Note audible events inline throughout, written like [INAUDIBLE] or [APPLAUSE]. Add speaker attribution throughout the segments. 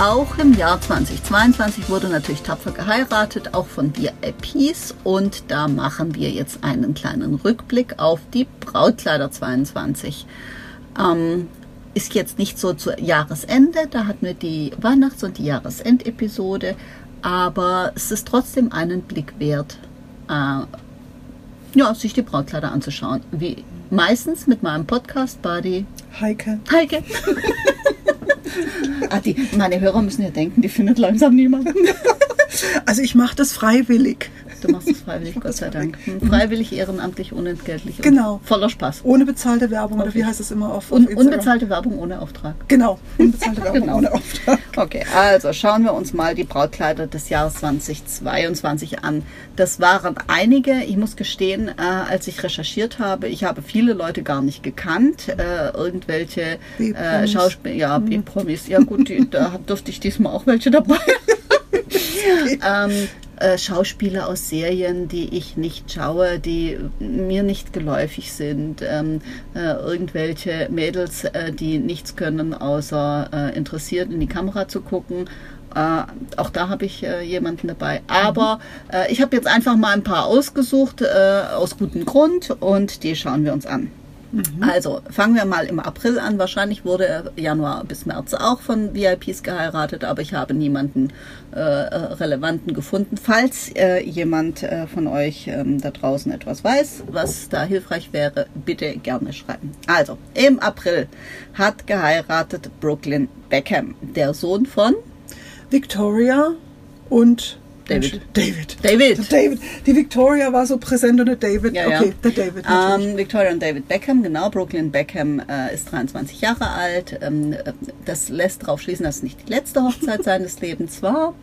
Speaker 1: Auch im Jahr 2022 wurde natürlich tapfer geheiratet, auch von VIPs. Und da machen wir jetzt einen kleinen Rückblick auf die Brautkleider 22. Ähm, ist jetzt nicht so zu Jahresende, da hatten wir die Weihnachts- und die Jahresendepisode, aber es ist trotzdem einen Blick wert, äh, ja, sich die Brautkleider anzuschauen. Wie meistens mit meinem Podcast Buddy
Speaker 2: Heike.
Speaker 1: Heike. [LAUGHS] [LAUGHS] ah, die, meine Hörer müssen ja denken, die findet langsam niemanden. [LAUGHS]
Speaker 2: Also ich mache das freiwillig.
Speaker 1: Du machst es freiwillig, Gott sei Dank. Freiwillig, ehrenamtlich, unentgeltlich.
Speaker 2: Genau.
Speaker 1: Voller Spaß.
Speaker 2: Ohne bezahlte Werbung oder
Speaker 1: Okay.
Speaker 2: wie heißt es immer auf, auf
Speaker 1: Un
Speaker 2: Instagram?
Speaker 1: unbezahlte Werbung ohne Auftrag.
Speaker 2: Genau, unbezahlte [LAUGHS] Werbung
Speaker 1: Genau.
Speaker 2: ohne Auftrag.
Speaker 1: Okay, also schauen wir uns mal die Brautkleider des Jahres 2022 an. Das waren einige, ich muss gestehen, äh, als ich recherchiert habe, ich habe viele Leute gar nicht gekannt. Äh, irgendwelche äh. Schauspieler, ja, B-Promis. Ja gut, die, da [LAUGHS] durfte ich diesmal auch welche dabei. [LAUGHS] ähm, äh, Schauspieler aus Serien, die ich nicht schaue, die mir nicht geläufig sind, ähm, äh, irgendwelche Mädels, äh, die nichts können, außer äh, interessiert in die Kamera zu gucken. Äh, auch da habe ich jemanden dabei. Aber ich habe jetzt einfach mal ein paar ausgesucht, aus gutem Grund, und die schauen wir uns an. Also fangen wir mal im April an. Wahrscheinlich wurde er Januar bis März auch von VIPs geheiratet, aber ich habe niemanden äh, äh, relevanten gefunden. Falls äh, jemand äh, von euch ähm, da draußen etwas weiß, was da hilfreich wäre, bitte gerne schreiben. Also im April hat geheiratet Brooklyn Beckham, der Sohn von
Speaker 2: Victoria und
Speaker 1: David.
Speaker 2: David.
Speaker 1: David.
Speaker 2: David. Die Victoria war so präsent und der David.
Speaker 1: Ja, ja.
Speaker 2: okay, der David.
Speaker 1: Ähm, Victoria und David Beckham, genau. Brooklyn Beckham äh, ist 23 Jahre alt. Ähm, äh, das lässt darauf schließen, dass es nicht die letzte Hochzeit [LAUGHS] seines Lebens war.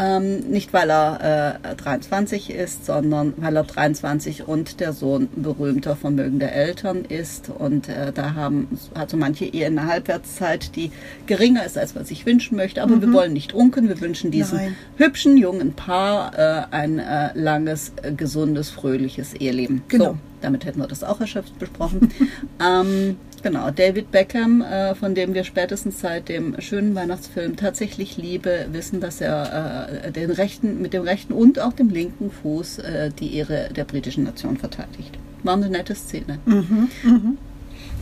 Speaker 1: Ähm, nicht, weil er äh, 23 ist, sondern weil er 23 und der Sohn berühmter, vermögender Eltern ist. Und äh, da haben hat so manche Ehe eine Halbwertszeit, die geringer ist, als man sich wünschen möchte. Aber wir wollen nicht unken. Wir wünschen diesem
Speaker 2: Nein.
Speaker 1: hübschen jungen Paar äh, ein äh, langes, äh, gesundes, fröhliches Eheleben.
Speaker 2: Genau.
Speaker 1: So, damit hätten wir das auch erschöpft besprochen. [LAUGHS] ähm, genau, David Beckham, äh, von dem wir spätestens seit dem schönen Weihnachtsfilm tatsächlich Liebe wissen, dass er äh, den rechten, mit dem rechten und auch dem linken Fuß äh, die Ehre der britischen Nation verteidigt. War eine nette Szene.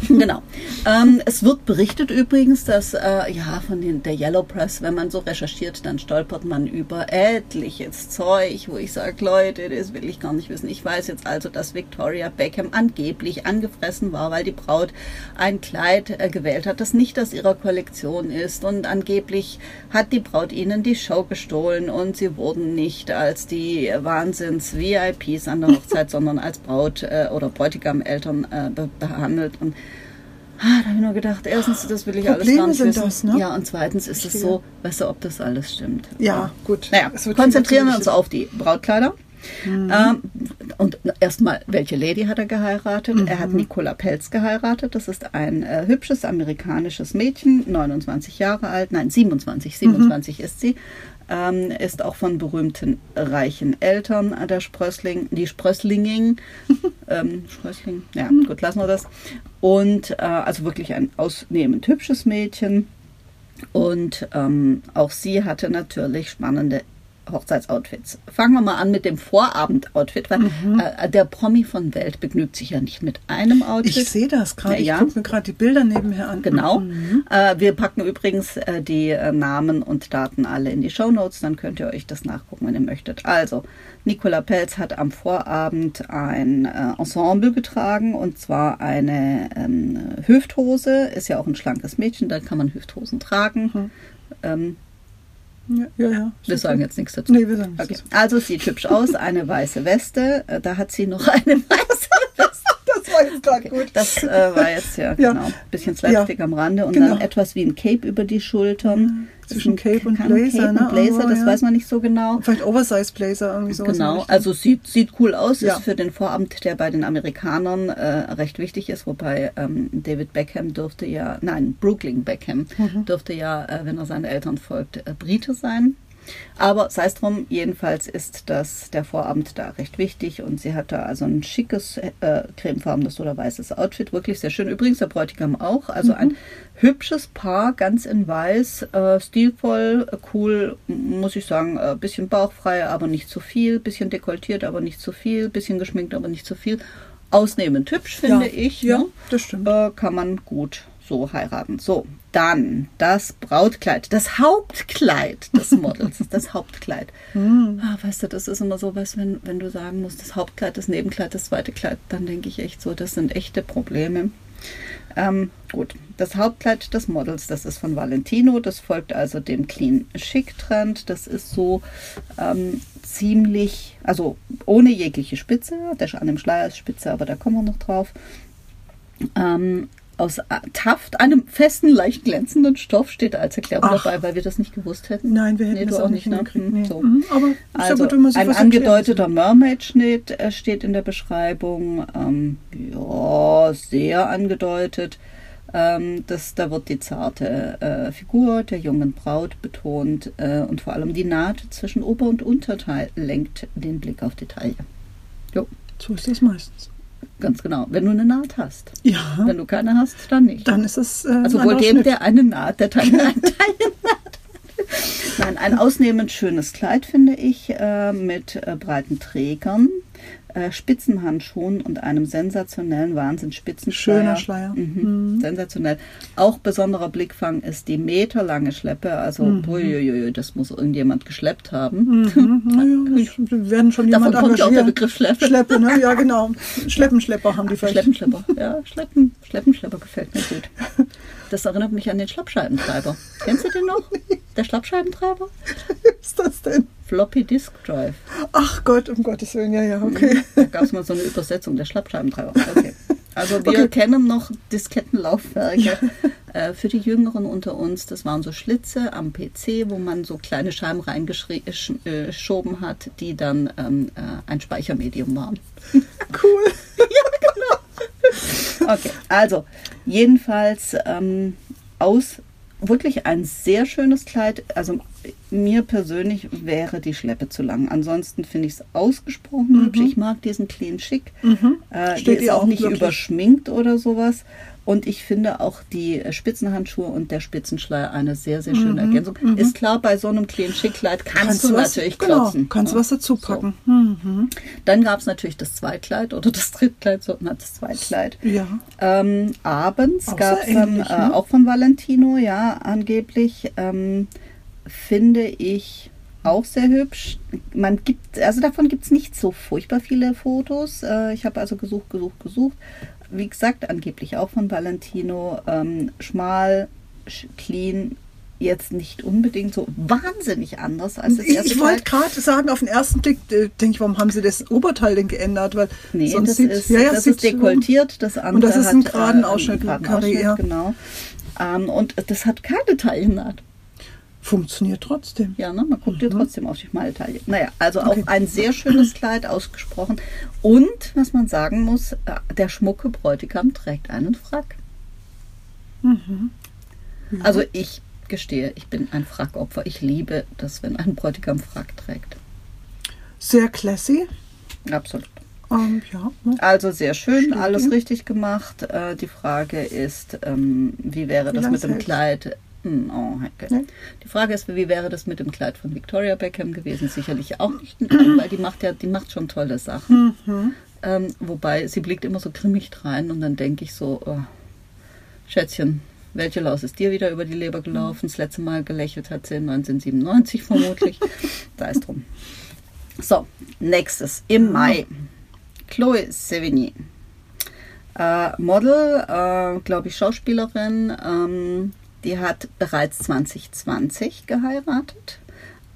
Speaker 1: [LAUGHS] Genau. Ähm, es wird berichtet übrigens, dass äh, ja von den, der Yellow Press, wenn man so recherchiert, dann stolpert man über etliches Zeug, wo ich sage, Leute, das will ich gar nicht wissen. Ich weiß jetzt also, dass Victoria Beckham angeblich angefressen war, weil die Braut ein Kleid äh, gewählt hat, das nicht aus ihrer Kollektion ist und angeblich hat die Braut ihnen die Show gestohlen und sie wurden nicht als die Wahnsinns-VIPs an der Hochzeit, [LAUGHS] sondern als Braut äh, oder Bräutigam-Eltern äh, be behandelt und Ah, da habe ich nur gedacht, erstens, das will ich alles
Speaker 2: Probleme
Speaker 1: gar nicht
Speaker 2: sind
Speaker 1: wissen.
Speaker 2: das, ne?
Speaker 1: Ja, und zweitens ist es so, weißt du, ob das alles stimmt.
Speaker 2: ja, gut.
Speaker 1: Naja, konzentrieren wir uns auf die Brautkleider. Ähm, und erstmal, welche Lady hat er geheiratet? Er hat Nicola Pelz geheiratet. Das ist ein äh, hübsches amerikanisches Mädchen, 29 Jahre alt, nein, 27, 27 ist sie. Ähm, ist auch von berühmten reichen Eltern äh, der Sprössling, die Sprösslinging. [LAUGHS] ähm, Sprössling, ja, gut, lassen wir das. Und äh, also wirklich ein ausnehmend hübsches Mädchen. Und ähm, auch sie hatte natürlich spannende Hochzeitsoutfits. Fangen wir mal an mit dem Vorabendoutfit, weil äh, der Promi von Welt begnügt sich ja nicht mit einem Outfit.
Speaker 2: Ich sehe das gerade.
Speaker 1: Ja.
Speaker 2: Ich gucke mir gerade die Bilder nebenher an.
Speaker 1: Genau. Äh, wir packen übrigens äh, die äh, Namen und Daten alle in die Show Notes, dann könnt ihr euch das nachgucken, wenn ihr möchtet. Also, Nicola Pelz hat am Vorabend ein äh, Ensemble getragen und zwar eine ähm, Hüfthose. Ist ja auch ein schlankes Mädchen, dann kann man Hüfthosen tragen. Ähm,
Speaker 2: Ja, ja. ja.
Speaker 1: wir sagen jetzt nichts dazu.
Speaker 2: Nee, wir sagen nichts
Speaker 1: Okay.
Speaker 2: dazu.
Speaker 1: Also sieht hübsch aus, eine weiße Weste. Äh, Da hat sie noch eine [LAUGHS] weiße Weste.
Speaker 2: Das war jetzt gerade
Speaker 1: Okay,
Speaker 2: gut.
Speaker 1: Das äh, war jetzt ja, [LAUGHS]
Speaker 2: Ja.
Speaker 1: genau. Bisschen Slapstick am Rande und
Speaker 2: Genau.
Speaker 1: dann etwas wie ein Cape über die Schultern.
Speaker 2: Zwischen
Speaker 1: Ist ein-
Speaker 2: Cape und Blazer,
Speaker 1: Cape
Speaker 2: ne?
Speaker 1: und Blazer,
Speaker 2: Oh,
Speaker 1: das
Speaker 2: ja.
Speaker 1: weiß man nicht so genau.
Speaker 2: Vielleicht Oversize Blazer irgendwie in
Speaker 1: Genau, also sieht, sieht cool aus,
Speaker 2: Ja.
Speaker 1: ist für den Vorabend, der bei den Amerikanern äh, recht wichtig ist, wobei ähm, David Beckham dürfte ja, nein, Brooklyn Beckham
Speaker 2: Mhm.
Speaker 1: dürfte ja, äh, wenn er seinen Eltern folgt, äh, Brite sein. Aber sei es drum, jedenfalls ist das der Vorabend da recht wichtig und sie hat da also ein schickes äh, cremefarbenes oder weißes Outfit, wirklich sehr schön. Übrigens der Bräutigam auch, also ein hübsches Paar, ganz in weiß, äh, stilvoll, äh, cool, muss ich sagen, äh, bisschen bauchfrei, aber nicht zu viel, bisschen dekoltiert, aber nicht zu viel, bisschen geschminkt, aber nicht zu viel. Ausnehmend hübsch, finde
Speaker 2: ja.
Speaker 1: ich.
Speaker 2: Ja,
Speaker 1: ne?
Speaker 2: das stimmt.
Speaker 1: äh, kann man gut so heiraten. So, dann das Brautkleid, das Hauptkleid des [LAUGHS] Models, das Hauptkleid.
Speaker 2: Hm.
Speaker 1: Ah, weißt du, das ist immer so was, wenn, wenn du sagen musst, das Hauptkleid, das Nebenkleid, das zweite Kleid, dann denke ich echt so, das sind echte Probleme. Ähm, gut, das Hauptkleid des Models, das ist von Valentino, das folgt also dem Clean Chic Trend. Das ist so ähm, ziemlich, also ohne jegliche Spitze, der an dem Schleier ist Spitze, aber da kommen wir noch drauf. Ähm, aus Taft, einem festen, leicht glänzenden Stoff, steht als Erklärung
Speaker 2: Ach.
Speaker 1: dabei, weil wir das nicht gewusst hätten.
Speaker 2: Nein, wir hätten
Speaker 1: Nee,
Speaker 2: das auch nicht
Speaker 1: ne?
Speaker 2: hingekriegt.
Speaker 1: Hm,
Speaker 2: Nee.
Speaker 1: so.
Speaker 2: Mhm, Aber ist ja
Speaker 1: Also
Speaker 2: gut,
Speaker 1: ein angedeuteter Mermaid-Schnitt äh, steht in der Beschreibung. Ähm, ja, sehr angedeutet. Ähm, das, da wird die zarte äh, Figur der jungen Braut betont äh, und vor allem die Naht zwischen Ober- und Unterteil lenkt den Blick auf die Taille. Jo,
Speaker 2: So ist das meistens.
Speaker 1: Ganz genau. Wenn du eine Naht hast.
Speaker 2: Ja,
Speaker 1: Wenn du keine hast, dann nicht.
Speaker 2: dann ist es. Äh,
Speaker 1: Also wohl dem, der eine Naht, der Teil eine Naht. Nein, ein ausnehmend schönes Kleid, finde ich, äh, mit äh, breiten Trägern, äh, Spitzenhandschuhen und einem sensationellen Wahnsinnsspitzenschleier.
Speaker 2: Schöner Schleier.
Speaker 1: Mhm. Sensationell. Auch besonderer Blickfang ist die meterlange Schleppe. Also,
Speaker 2: Mhm.
Speaker 1: uiuiui, das muss irgendjemand geschleppt haben.
Speaker 2: Mhm, [LAUGHS] das- wir werden schon
Speaker 1: Davon
Speaker 2: jemand
Speaker 1: kommt ja auch der. Begriff Schleppe.
Speaker 2: Schleppe, ne? Ja, genau. [LAUGHS] Schleppenschlepper haben die vielleicht.
Speaker 1: Schleppenschlepper. Ja, Schleppen, Schleppenschlepper gefällt mir gut. [LAUGHS] Das erinnert mich an den Schlappscheibentreiber. Kennst du den noch? Der Schlappscheibentreiber?
Speaker 2: Was ist das denn?
Speaker 1: Floppy Disk Drive.
Speaker 2: Ach Gott, um Gottes Willen, ja, ja, okay.
Speaker 1: Da gab es mal so eine Übersetzung der Schlappscheibentreiber. Okay. Also wir
Speaker 2: Okay.
Speaker 1: kennen noch Diskettenlaufwerke. Äh, für die Jüngeren unter uns, das waren so Schlitze am PC, wo man so kleine Scheiben reingeschoben hat, die dann ähm, äh, ein Speichermedium waren.
Speaker 2: Cool. [LAUGHS] [LAUGHS]
Speaker 1: Okay, also jedenfalls ähm, aus wirklich ein sehr schönes Kleid. Also mir persönlich wäre die Schleppe zu lang. Ansonsten finde ich es ausgesprochen hübsch. Ich mag diesen clean schick. Äh,
Speaker 2: Mhm. Steht
Speaker 1: die ist auch
Speaker 2: auch
Speaker 1: nicht
Speaker 2: wirklich?
Speaker 1: überschminkt oder sowas. Und ich finde auch die äh, Spitzenhandschuhe und der Spitzenschleier eine sehr, sehr schöne Ergänzung. Ist klar, bei so einem clean schick Kleid kannst, du
Speaker 2: was,
Speaker 1: natürlich
Speaker 2: genau,
Speaker 1: klotzen.
Speaker 2: kannst
Speaker 1: ne?
Speaker 2: was dazu packen. Mhm.
Speaker 1: Dann gab es natürlich das Zweitkleid oder das Drittkleid, so hat das Zweitkleid.
Speaker 2: Ja.
Speaker 1: Ähm, abends gab es äh,
Speaker 2: ne?
Speaker 1: auch von Valentino, ja, angeblich, ähm, finde ich auch sehr hübsch. Man gibt, also davon gibt es nicht so furchtbar viele Fotos. Äh, ich habe also gesucht, gesucht, gesucht. Wie gesagt, angeblich auch von Valentino. Ähm, schmal, sch- clean, jetzt nicht unbedingt so wahnsinnig anders als das erste
Speaker 2: ich wollte gerade sagen, auf den ersten Blick äh, denke ich, warum haben sie das Oberteil denn geändert? Weil
Speaker 1: Nee,
Speaker 2: sonst
Speaker 1: das,
Speaker 2: sieht,
Speaker 1: ist,
Speaker 2: ja, ja,
Speaker 1: das ist dekoltiert, das andere
Speaker 2: das ist ein geraden
Speaker 1: äh,
Speaker 2: Ausschnitt,
Speaker 1: einen geraden Ausschnitt, genau. Ähm, und das hat keine Taillennaht.
Speaker 2: Funktioniert trotzdem.
Speaker 1: Ja, ne? man guckt dir trotzdem auf die schmale Taille. Naja, also
Speaker 2: Mhm. Okay.
Speaker 1: auch ein sehr schönes Kleid ausgesprochen. Und, was man sagen muss, äh, der schmucke Bräutigam trägt einen Frack.
Speaker 2: Mhm.
Speaker 1: Also ich gestehe, ich bin ein Frackopfer. Ich liebe das, wenn ein Bräutigam Frack trägt.
Speaker 2: Sehr classy.
Speaker 1: Absolut.
Speaker 2: Ähm, ja, ne?
Speaker 1: Also sehr schön,
Speaker 2: Steht
Speaker 1: alles richtig gemacht. Äh, die Frage ist, ähm, wie wäre
Speaker 2: Wie
Speaker 1: das mit dem? Kleid? Hm, oh, Hecke.
Speaker 2: Nee.
Speaker 1: Die Frage ist, wie wäre das mit dem Kleid von Victoria Beckham gewesen? Sicherlich auch nicht, weil die macht ja, die macht schon tolle Sachen.
Speaker 2: Mhm.
Speaker 1: Ähm, wobei sie blickt immer so grimmig rein und dann denke ich so, oh, Schätzchen, welche Laus ist dir wieder über die Leber gelaufen? Das letzte Mal gelächelt hat sie 1997 vermutlich. da ist drum. So, nächstes im Mai. Chloe Sevigny. Äh, Model, äh, glaube ich, Schauspielerin, ähm, die hat bereits 2020 geheiratet,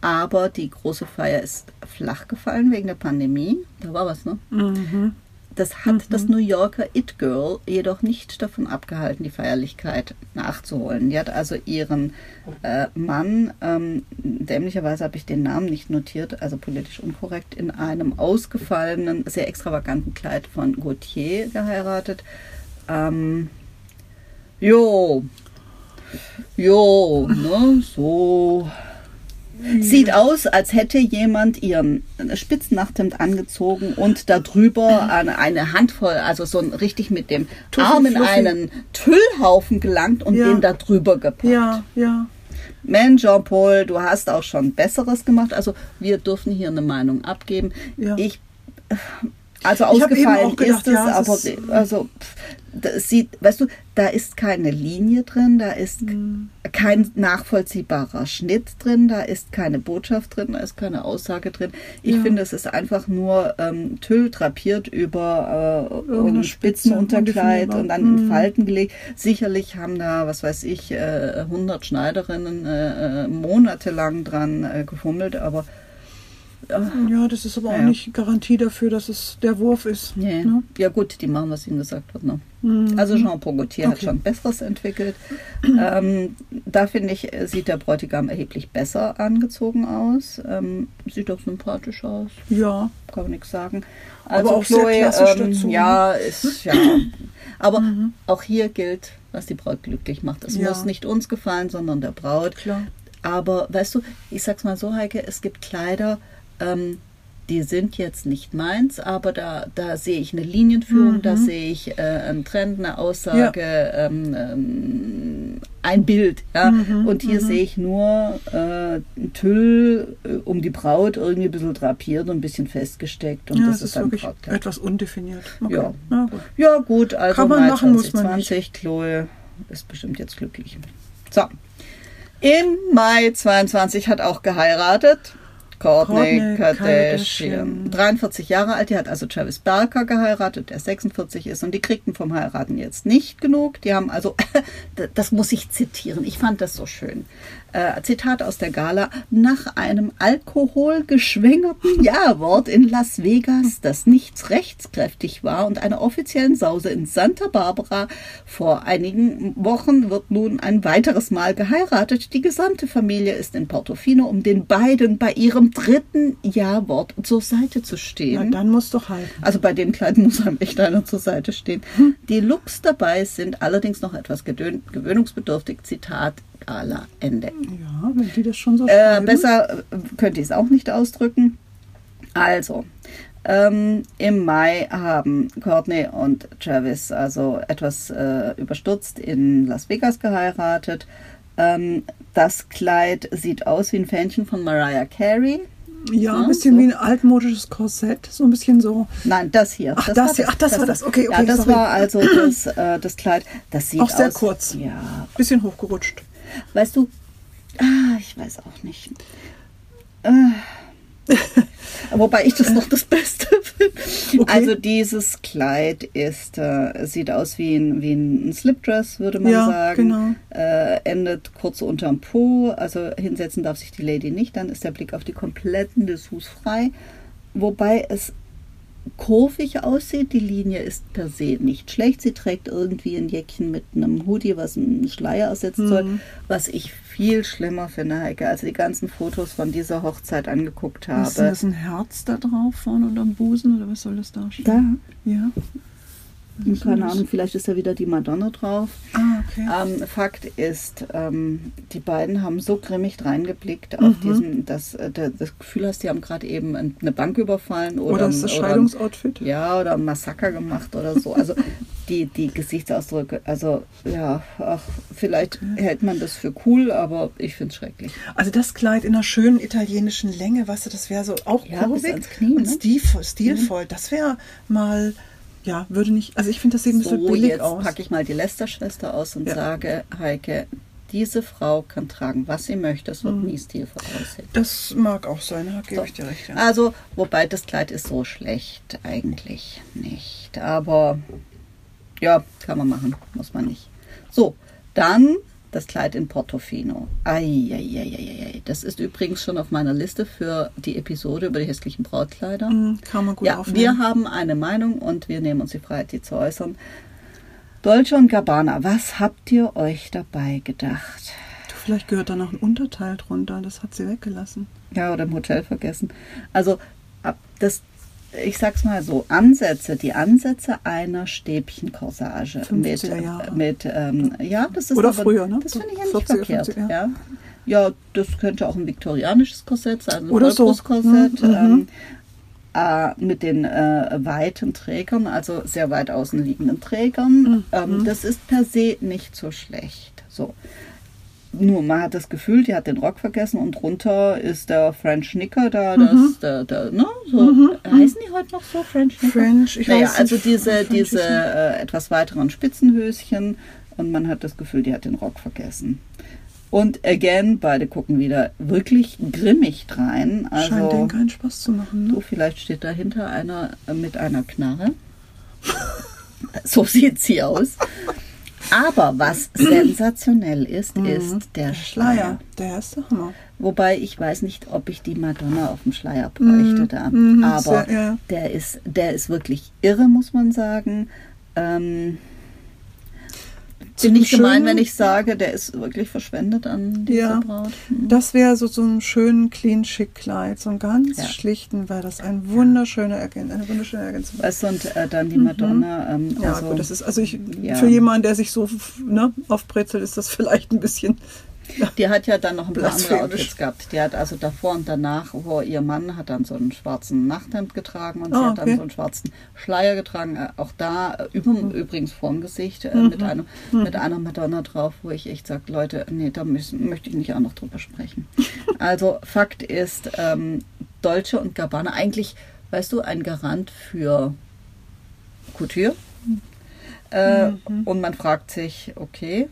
Speaker 1: aber die große Feier ist flach gefallen wegen der Pandemie. Da war was, ne?
Speaker 2: Mhm.
Speaker 1: Das hat das New Yorker It Girl jedoch nicht davon abgehalten, die Feierlichkeit nachzuholen. Die hat also ihren äh, Mann, ähm, dämlicherweise habe ich den Namen nicht notiert, also politisch unkorrekt, in einem ausgefallenen, sehr extravaganten Kleid von Gautier geheiratet. Ähm, jo, jo, ne, so Sieht aus, als hätte jemand ihren Spitznachthemd angezogen und darüber eine, eine Handvoll, also so ein richtig mit dem
Speaker 2: Tuffi,
Speaker 1: Arm in einen Tüllhaufen gelangt und
Speaker 2: Ja.
Speaker 1: den da drüber gepackt.
Speaker 2: Ja, ja.
Speaker 1: Mensch, Jean-Paul, du hast auch schon Besseres gemacht. Also wir dürfen hier eine Meinung abgeben.
Speaker 2: Ja.
Speaker 1: Ich, also
Speaker 2: hab eben
Speaker 1: ausgefallen
Speaker 2: gedacht,
Speaker 1: ist es,
Speaker 2: ja,
Speaker 1: aber also pff, das sieht, weißt du, da ist keine Linie drin, da ist
Speaker 2: Hm.
Speaker 1: kein nachvollziehbarer Schnitt drin, da ist keine Botschaft drin, da ist keine Aussage drin. Ich
Speaker 2: Ja.
Speaker 1: finde, es ist einfach nur ähm, Tüll drapiert über äh,
Speaker 2: Spitze,
Speaker 1: Spitzenunterkleid und dann in
Speaker 2: Mhm.
Speaker 1: Falten gelegt. Sicherlich haben da, was weiß ich, äh, 100 Schneiderinnen äh, äh, monatelang dran äh, gefummelt, aber
Speaker 2: Ja, das ist aber auch
Speaker 1: Ja.
Speaker 2: nicht Garantie dafür, dass es der Wurf ist.
Speaker 1: nee.
Speaker 2: Ne?
Speaker 1: ja gut, die machen, was ihnen gesagt wird. Ne?
Speaker 2: Mhm.
Speaker 1: Also Jean-Paul Gaultier hat
Speaker 2: Okay.
Speaker 1: schon Besseres entwickelt. ähm, da finde ich, äh, sieht der Bräutigam erheblich besser angezogen aus. Ähm, sieht doch sympathisch aus,
Speaker 2: Ja,
Speaker 1: kann man nichts sagen.
Speaker 2: Aber auch sehr klassisch dazu, ne?
Speaker 1: Ja, ist ja. Aber auch hier gilt, was die Braut glücklich macht. Es
Speaker 2: Ja.
Speaker 1: muss nicht uns gefallen, sondern der Braut.
Speaker 2: klar.
Speaker 1: Aber weißt du, ich sag's mal so, Heike, es gibt Kleider, ähm, die sind jetzt nicht meins, aber da, da sehe ich eine Linienführung, da sehe ich äh, einen Trend, eine Aussage, ähm, ähm, ein Bild. Ja? Und hier sehe ich nur äh, Tüll äh, um die Braut irgendwie ein bisschen drapiert und ein bisschen festgesteckt. Und
Speaker 2: ja,
Speaker 1: das
Speaker 2: es
Speaker 1: ist
Speaker 2: ist
Speaker 1: dann
Speaker 2: wirklich etwas undefiniert. Okay.
Speaker 1: Ja.
Speaker 2: Na gut.
Speaker 1: Ja, gut, also
Speaker 2: Kann man
Speaker 1: Mai
Speaker 2: machen, muss man
Speaker 1: 2020, Chloe ist bestimmt jetzt glücklich. So. Im Mai 22 hat auch geheiratet. Courtney
Speaker 2: Kourtney.
Speaker 1: Kardashian. 43 Jahre alt, die hat also Travis Barker geheiratet, der 46 ist und die kriegten vom Heiraten jetzt nicht genug. Die haben also, [LAUGHS] das muss ich zitieren, ich fand das so schön. Äh, Zitat aus der Gala, nach einem alkoholgeschwängerten Ja-Wort in Las Vegas, das nichts rechtskräftig war und einer offiziellen Sause in Santa Barbara vor einigen Wochen wird nun ein weiteres Mal geheiratet. Die gesamte Familie ist in Portofino, um den beiden bei ihrem dritten Ja-Wort zur Seite zu
Speaker 2: Na,
Speaker 1: stehen.
Speaker 2: dann muss doch halten.
Speaker 1: Also bei dem Kleid muss einem echt einer zur Seite stehen. Die Looks dabei sind allerdings noch etwas gewöhnungsbedürftig. Zitat Gala Ende.
Speaker 2: Ja, wenn die das schon so
Speaker 1: Äh, besser äh, könnte ich es auch nicht ausdrücken. Also, ähm, im Mai haben Courtney und Travis also etwas äh, überstürzt in Las Vegas geheiratet. Ähm, das Kleid sieht aus wie ein Fähnchen von Mariah Carey.
Speaker 2: Ja,
Speaker 1: Ja,
Speaker 2: ein bisschen
Speaker 1: so.
Speaker 2: wie ein altmodisches Korsett. So ein bisschen so.
Speaker 1: Nein, das hier.
Speaker 2: Ach, das hier. Ach, das war das. Okay,
Speaker 1: Ja,
Speaker 2: okay,
Speaker 1: das
Speaker 2: sorry.
Speaker 1: war also das, äh, das Kleid. Das sieht
Speaker 2: Auch sehr
Speaker 1: aus,
Speaker 2: kurz.
Speaker 1: Ja,
Speaker 2: Bisschen hochgerutscht.
Speaker 1: Weißt du, ah, ich weiß auch nicht. Äh, wobei ich das noch das Beste finde.
Speaker 2: Okay.
Speaker 1: Also dieses Kleid ist, äh, sieht aus wie ein, wie ein Slipdress, würde man
Speaker 2: Ja,
Speaker 1: sagen.
Speaker 2: genau.
Speaker 1: Äh, endet kurz unterm Po, also hinsetzen darf sich die Lady nicht, dann ist der Blick auf die kompletten Dessous frei. Wobei es kurvig aussieht. Die Linie ist per se nicht schlecht. Sie trägt irgendwie ein Jäckchen mit einem Hoodie, was einen Schleier ersetzen soll.
Speaker 2: Mhm.
Speaker 1: Was ich viel schlimmer finde, Heike, als die ganzen Fotos von dieser Hochzeit angeguckt
Speaker 2: Was ist
Speaker 1: habe.
Speaker 2: das ein Herz da drauf vorne unterm Busen oder was soll das
Speaker 1: Da,
Speaker 2: darstellen? Ja.
Speaker 1: keine Ahnung, vielleicht ist da wieder die Madonna drauf.
Speaker 2: Ah, okay.
Speaker 1: Ähm, Fakt ist, ähm, die beiden haben so grimmig reingeblickt auf
Speaker 2: Mhm.
Speaker 1: diesen, dass äh, der- das Gefühl hast, die haben gerade eben ein- eine Bank überfallen oder,
Speaker 2: Oder ist das Scheidungsoutfit?
Speaker 1: Ja, oder ein Massaker gemacht oder so. Also [LAUGHS] die, die Gesichtsausdrücke, also ja, ach, vielleicht hält man das für cool, aber ich finde es schrecklich.
Speaker 2: Also das Kleid in einer schönen italienischen Länge, weißt du, das wäre so auch
Speaker 1: Ja,
Speaker 2: kurvig
Speaker 1: Knie,
Speaker 2: und
Speaker 1: ne?
Speaker 2: stilvoll. stilvoll. Das wäre mal, ja, würde nicht, also ich finde, das sieht ein bisschen
Speaker 1: So,
Speaker 2: billig
Speaker 1: jetzt
Speaker 2: aus.
Speaker 1: packe ich mal die Lester-Schwester aus und
Speaker 2: Ja.
Speaker 1: sage, Heike, diese Frau kann tragen, was sie möchte, es wird
Speaker 2: Mhm.
Speaker 1: nie stilvoll aussehen.
Speaker 2: Das mag auch sein, da gebe
Speaker 1: So.
Speaker 2: ich dir recht. Ja.
Speaker 1: Also, wobei das Kleid ist so schlecht eigentlich nicht. Aber ja, kann man machen, muss man nicht. So, dann das Kleid in Portofino. Eieieiei. Das ist übrigens schon auf meiner Liste für die Episode über die hässlichen Brautkleider.
Speaker 2: Mhm, kann man gut
Speaker 1: ja,
Speaker 2: aufnehmen.
Speaker 1: wir haben eine Meinung und wir nehmen uns die Freiheit, die zu äußern. Dolce und Gabbana, was habt ihr euch dabei gedacht?
Speaker 2: Du, vielleicht gehört da noch ein Unterteil drunter, das hat sie weggelassen.
Speaker 1: Ja, oder im Hotel vergessen. Also, das, ich sag's mal so, Ansätze, die Ansätze einer Stäbchenkorsage
Speaker 2: 50er
Speaker 1: mit,
Speaker 2: Jahre.
Speaker 1: mit ähm, ja, das ist
Speaker 2: Oder
Speaker 1: aber,
Speaker 2: früher, ne?
Speaker 1: Das finde ich ja nicht
Speaker 2: 40er,
Speaker 1: verkehrt.
Speaker 2: 50er.
Speaker 1: ja. ja, das könnte auch ein viktorianisches Korsett sein, ein
Speaker 2: Oder so. Mhm, mhm.
Speaker 1: Ähm, äh, mit den äh, weiten Trägern, also sehr weit außen liegenden Trägern.
Speaker 2: Mhm.
Speaker 1: Ähm, das ist per se nicht so schlecht. So. Nur man hat das Gefühl, die hat den Rock vergessen und drunter ist der French Knicker da, das,
Speaker 2: Mhm.
Speaker 1: der, der, ne, so, heißen die heute noch so, French Knicker?
Speaker 2: French, ich
Speaker 1: naja,
Speaker 2: weiß
Speaker 1: also
Speaker 2: nicht,
Speaker 1: diese,
Speaker 2: French
Speaker 1: diese äh, etwas weiteren Spitzenhöschen und man hat das Gefühl, die hat den Rock vergessen. Und again, beide gucken wieder wirklich grimmig drein.
Speaker 2: Scheint
Speaker 1: Also,
Speaker 2: denen keinen Spaß zu machen. Ne?
Speaker 1: so vielleicht steht dahinter einer äh, mit einer Knarre. [LAUGHS] so sieht sie aus. Aber was sensationell ist, ist der Schleier.
Speaker 2: Der ist der Hammer.
Speaker 1: Wobei ich weiß nicht, ob ich die Madonna auf dem Schleier bräuchte da.
Speaker 2: mhm,
Speaker 1: Aber der ist, der ist wirklich irre, muss man sagen. Ähm, bin ich gemein,
Speaker 2: schönen-
Speaker 1: wenn ich sage, der ist wirklich verschwendet an diese
Speaker 2: Ja.
Speaker 1: Braut. Hm.
Speaker 2: Das wäre so, so ein schön clean schick Kleid, so ein ganz
Speaker 1: Ja.
Speaker 2: schlichten, wäre das ein wunderschöner Ergän eine wunderschöne Ergänzung.
Speaker 1: Weißt du, und äh, dann die Madonna. Ähm,
Speaker 2: Mhm. Ja,
Speaker 1: also,
Speaker 2: gut, das ist also ich
Speaker 1: ja.
Speaker 2: für jemanden, der sich so ne, aufbrezelt, ist das vielleicht ein bisschen.
Speaker 1: Die hat ja dann noch ein paar andere. Outfits gehabt. Die hat also davor und danach, wo ihr Mann hat dann so einen schwarzen Nachthemd getragen und sie
Speaker 2: Ah,
Speaker 1: hat dann
Speaker 2: okay.
Speaker 1: so einen schwarzen Schleier getragen. Äh, Auch da äh, über, übrigens vorm Gesicht äh,
Speaker 2: Mhm.
Speaker 1: mit, einem, mit einer Madonna drauf, wo ich echt sage, Leute, nee, da müssen, möchte ich nicht auch noch drüber sprechen. [LAUGHS] Also Fakt ist, ähm, Dolce und Gabbana eigentlich, weißt du, ein Garant für Couture. Äh,
Speaker 2: Mhm.
Speaker 1: Und man fragt sich, okay,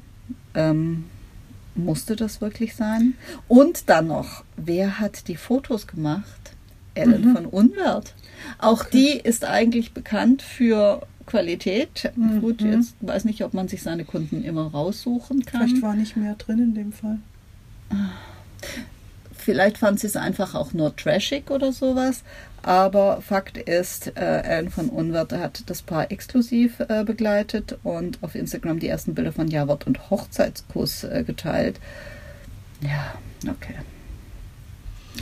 Speaker 1: ähm, musste das wirklich sein? Und dann noch, wer hat die Fotos gemacht? Ellen
Speaker 2: Mhm.
Speaker 1: von Unwert. Auch die ist eigentlich bekannt für Qualität.
Speaker 2: Mhm.
Speaker 1: Gut, jetzt weiß nicht, ob man sich seine Kunden immer raussuchen kann.
Speaker 2: Vielleicht war nicht mehr drin in dem Fall.
Speaker 1: Vielleicht fand sie es einfach auch nur trashig oder sowas. Aber Fakt ist, äh, Ellen von Unwert hat das Paar exklusiv äh, begleitet und auf Instagram die ersten Bilder von Jawort und Hochzeitskuss äh, geteilt. Ja, okay.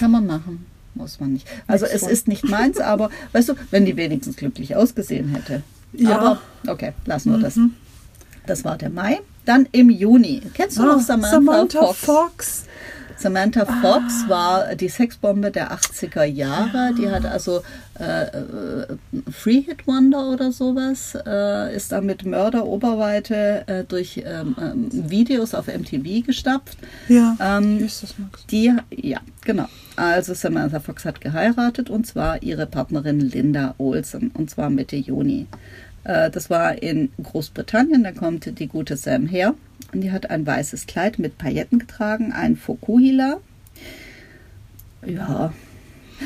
Speaker 1: Kann man machen, muss man nicht. Also es
Speaker 2: von.
Speaker 1: ist nicht meins, [LAUGHS] aber weißt du, wenn die wenigstens glücklich ausgesehen hätte.
Speaker 2: Ja.
Speaker 1: Aber okay, lassen wir das.
Speaker 2: Mhm.
Speaker 1: Das war der Mai. Dann im Juni. Kennst du noch
Speaker 2: Ah,
Speaker 1: Samantha,
Speaker 2: Samantha
Speaker 1: Fox?
Speaker 2: Fox.
Speaker 1: Samantha
Speaker 2: Ah.
Speaker 1: Fox war die Sexbombe der 80er Jahre. Die hat also äh, äh, Free Hit Wonder oder sowas, äh, ist dann mit Mörder Oberweite äh, durch ähm, ähm, Videos auf MTV gestapft.
Speaker 2: Ja.
Speaker 1: Ähm,
Speaker 2: ist das, Max?
Speaker 1: Die, ja, genau. Also Samantha Fox hat geheiratet und zwar ihre Partnerin Linda Olsen und zwar Mitte Juni. Äh, Das war in Großbritannien, da kommt die gute Sam her und die hat ein weißes Kleid mit Pailletten getragen, ein Fokuhila. Ja,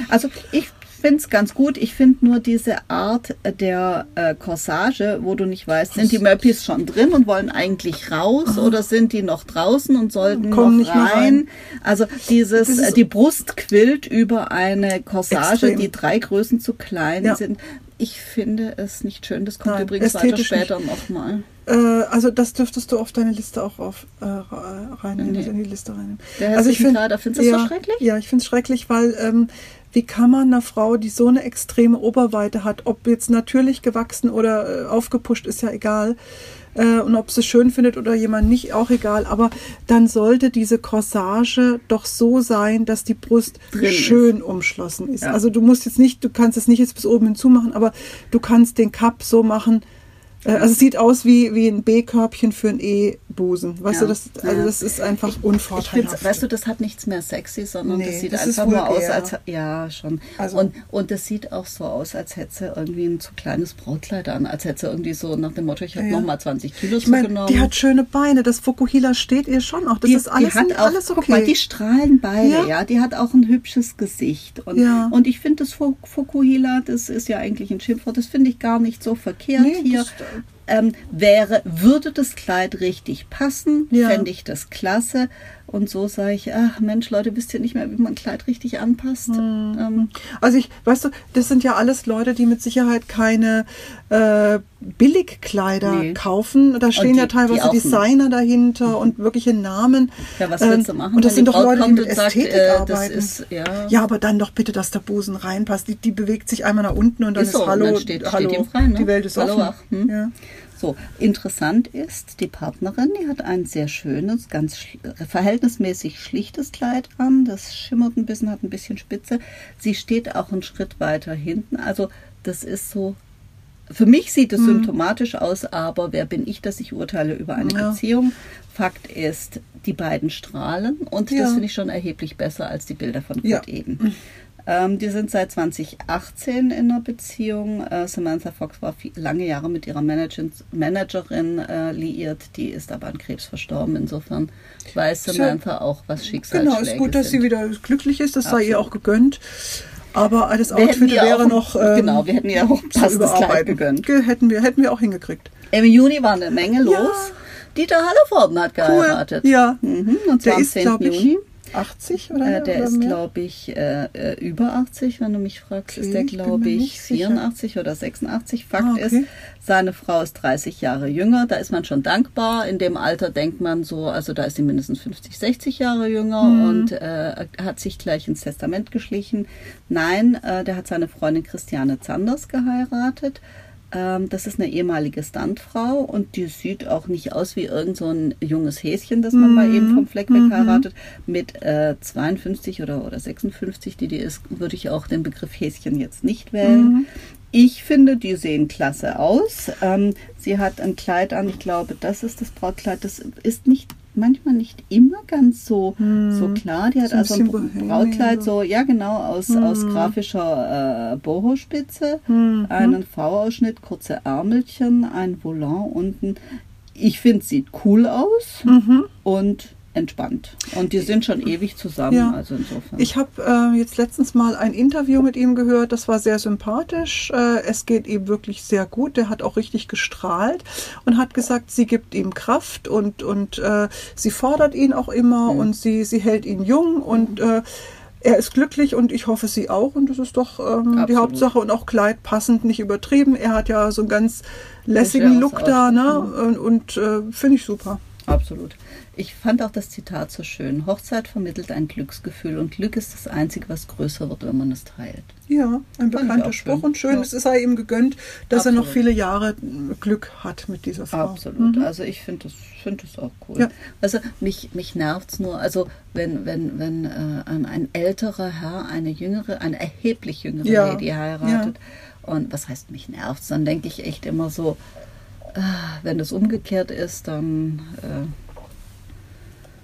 Speaker 1: also ich finde es ganz gut. Ich finde nur diese Art der äh, Corsage, wo du nicht weißt, sind die Möppis schon drin und wollen eigentlich raus oder sind die noch draußen und sollten
Speaker 2: Kommen
Speaker 1: noch rein?
Speaker 2: rein.
Speaker 1: Also dieses, äh, die Brust quillt über eine Corsage,
Speaker 2: Extrem.
Speaker 1: die drei Größen zu klein
Speaker 2: Ja.
Speaker 1: sind. Ich finde es nicht schön. Das kommt
Speaker 2: Nein,
Speaker 1: übrigens weiter später nochmal.
Speaker 2: Äh, also das dürftest du auf deine Liste auch auf, äh, reinnehmen,
Speaker 1: Nee.
Speaker 2: also in die Liste reinnehmen.
Speaker 1: Der
Speaker 2: also
Speaker 1: hässlichen Kleider, findest du das
Speaker 2: ja,
Speaker 1: so schrecklich?
Speaker 2: Ja, ich finde es schrecklich, weil ähm, wie kann man einer Frau, die so eine extreme Oberweite hat, ob jetzt natürlich gewachsen oder äh, aufgepusht, ist ja egal. Äh, und ob sie schön findet oder jemand nicht, auch egal. Aber dann sollte diese Corsage doch so sein, dass die Brust
Speaker 1: Drin ist.
Speaker 2: schön umschlossen ist.
Speaker 1: Ja.
Speaker 2: Also du musst jetzt nicht, du kannst es nicht jetzt bis oben hinzumachen, aber du kannst den Cup so machen. Äh, also es sieht aus wie, wie ein B-Körbchen für ein E-Busen. Weißt
Speaker 1: Ja.
Speaker 2: du, das, also
Speaker 1: Ja.
Speaker 2: das ist einfach
Speaker 1: Ich
Speaker 2: unvorteilhaft.
Speaker 1: weißt du, das hat nichts mehr sexy, sondern
Speaker 2: Nee,
Speaker 1: das sieht
Speaker 2: das
Speaker 1: einfach nur aus, als ja schon.
Speaker 2: Also-
Speaker 1: und und das sieht auch so aus, als hätte sie irgendwie ein zu kleines Brautkleid an, als hätte sie irgendwie so nach dem Motto, ich habe
Speaker 2: Ja.
Speaker 1: noch mal 20 Kilo
Speaker 2: Ich meine,
Speaker 1: zugenommen.
Speaker 2: die hat schöne Beine. Das Fukuhila steht ihr schon auch. Das
Speaker 1: die,
Speaker 2: ist alles,
Speaker 1: die hat auch,
Speaker 2: alles okay.
Speaker 1: guck mal, die strahlen beide, ja.
Speaker 2: Ja.
Speaker 1: Die hat auch ein hübsches Gesicht. Und,
Speaker 2: Ja.
Speaker 1: und ich finde das Fu- Fukuhila, das ist ja eigentlich ein Schimpfwort, das finde ich gar nicht so verkehrt
Speaker 2: Nee,
Speaker 1: hier.
Speaker 2: das-
Speaker 1: ähm, wäre, würde das Kleid richtig passen,
Speaker 2: Ja.
Speaker 1: fände ich das klasse. Und so sage ich, ach Mensch, Leute, wisst ihr nicht mehr, wie man ein Kleid richtig anpasst?
Speaker 2: Hm.
Speaker 1: Ähm,
Speaker 2: Also ich, weißt du, das sind ja alles Leute, die mit Sicherheit keine äh, Billigkleider
Speaker 1: Nee.
Speaker 2: kaufen. Da stehen
Speaker 1: die-
Speaker 2: ja
Speaker 1: die
Speaker 2: teilweise
Speaker 1: nicht.
Speaker 2: Designer dahinter und wirkliche Namen.
Speaker 1: ja, was
Speaker 2: Ähm,
Speaker 1: willst du machen?
Speaker 2: Und das sind
Speaker 1: die
Speaker 2: doch
Speaker 1: Braut
Speaker 2: Leute, die mit
Speaker 1: und sagt,
Speaker 2: Ästhetik
Speaker 1: äh,
Speaker 2: arbeiten.
Speaker 1: Ist, ja,
Speaker 2: Ja, aber dann doch bitte, dass der Busen reinpasst. Die, die bewegt sich einmal nach unten und dann
Speaker 1: Ist
Speaker 2: ist,
Speaker 1: so,
Speaker 2: Hallo,
Speaker 1: dann steht- steht
Speaker 2: Hallo,
Speaker 1: ihm frei, ne?
Speaker 2: die Welt ist
Speaker 1: Hallo,
Speaker 2: offen.
Speaker 1: ach, hm.
Speaker 2: Ja.
Speaker 1: So, interessant ist, die Partnerin, die hat ein sehr schönes, ganz sch verhältnismäßig schlichtes Kleid an. Das schimmert ein bisschen, hat ein bisschen Spitze. Sie steht auch einen Schritt weiter hinten. Also, das ist so. Für mich sieht es symptomatisch aus, aber wer bin ich, dass ich urteile über eine
Speaker 2: Ja.
Speaker 1: Beziehung? Fakt ist, die beiden strahlen und
Speaker 2: Ja.
Speaker 1: das finde ich schon erheblich besser als die Bilder von
Speaker 2: Ja.
Speaker 1: Kurt eben. Ähm, die sind seit 2018 in einer Beziehung. Äh, Samantha Fox war viel, lange Jahre mit ihrer Managerin, Managerin äh, liiert. Die ist aber an Krebs verstorben. Insofern weiß
Speaker 2: ja-
Speaker 1: Samantha auch, was Schicksalsschläge
Speaker 2: Genau, ist gut, dass
Speaker 1: sind.
Speaker 2: sie wieder glücklich ist. Das sei
Speaker 1: Absolut.
Speaker 2: ihr auch gegönnt. Aber das Outfit wäre
Speaker 1: auch,
Speaker 2: noch ähm,
Speaker 1: genau, wir hätten ihr auch passendes Kleid gegönnt.
Speaker 2: Ge- Hätten wir, hätten wir auch hingekriegt.
Speaker 1: Im Juni war eine Menge los.
Speaker 2: Ja.
Speaker 1: Dieter Hallervorden hat
Speaker 2: Cool.
Speaker 1: geheiratet.
Speaker 2: Ja.
Speaker 1: Mhm, und zwar
Speaker 2: Der
Speaker 1: am
Speaker 2: ist,
Speaker 1: 10.
Speaker 2: glaube ich,
Speaker 1: Juni.
Speaker 2: 80 oder,
Speaker 1: Äh, der
Speaker 2: oder
Speaker 1: ist, glaube ich, äh, äh, über 80, wenn du mich fragst.
Speaker 2: Okay,
Speaker 1: ist der,
Speaker 2: ich
Speaker 1: glaube
Speaker 2: mir
Speaker 1: ich,
Speaker 2: nicht sicher.
Speaker 1: 84 oder 86. Fakt
Speaker 2: Ah, okay.
Speaker 1: ist, seine Frau ist 30 Jahre jünger. Da ist man schon dankbar. In dem Alter denkt man so, also da ist sie mindestens 50, 60 Jahre jünger
Speaker 2: Mhm.
Speaker 1: und äh, hat sich gleich ins Testament geschlichen. Nein, äh, der hat seine Freundin Christiane Zanders geheiratet. Ähm, das ist eine ehemalige Stuntfrau und die sieht auch nicht aus wie irgend so ein junges Häschen, das man mal eben vom Fleck weg heiratet. Mit äh, 52 oder, oder 56, die die ist, würde ich auch den Begriff Häschen jetzt nicht wählen. Ich finde, die sehen klasse aus. Ähm, sie hat ein Kleid an, ich glaube, das ist das Brautkleid. Das ist nicht manchmal nicht immer ganz so, so klar. Die hat
Speaker 2: So
Speaker 1: also ein Brautkleid
Speaker 2: so.
Speaker 1: so, ja genau, aus, aus grafischer äh, Boho-Spitze, einen V-Ausschnitt, kurze Ärmelchen, ein Volant unten. Ich finde, sieht cool aus und entspannt. Und die sind schon ewig zusammen,
Speaker 2: Ja.
Speaker 1: also insofern.
Speaker 2: Ich habe äh, jetzt letztens mal ein Interview mit ihm gehört, das war sehr sympathisch. Äh, es geht ihm wirklich sehr gut. Der hat auch richtig gestrahlt und hat gesagt, sie gibt ihm Kraft und, und äh, sie fordert ihn auch immer und sie, sie hält ihn jung und äh, er ist glücklich und ich hoffe, sie auch. Und das ist doch ähm, die. Hauptsache. Und auch Kleid passend, nicht übertrieben. Er hat ja so einen ganz lässigen Look da, ne?
Speaker 1: Outfit,
Speaker 2: Und, und äh, finde ich super.
Speaker 1: Absolut. Ich fand auch das Zitat so schön. Hochzeit vermittelt ein Glücksgefühl und Glück ist das Einzige, was größer wird, wenn man es teilt.
Speaker 2: Ja, ein bekannter
Speaker 1: schön.
Speaker 2: Spruch und schön.
Speaker 1: Ja.
Speaker 2: Es sei ihm gegönnt, dass er noch
Speaker 1: Absolut.
Speaker 2: viele Jahre Glück hat mit dieser Frau.
Speaker 1: Absolut. Also ich finde das, find das auch cool.
Speaker 2: Ja.
Speaker 1: Also mich, mich nervt es nur, also wenn, wenn, wenn äh, ein, älterer Herr eine jüngere, eine erheblich jüngere
Speaker 2: Ja.
Speaker 1: Lady heiratet. Und was heißt mich nervt Dann denke ich echt immer so, äh, wenn das umgekehrt ist, dann äh,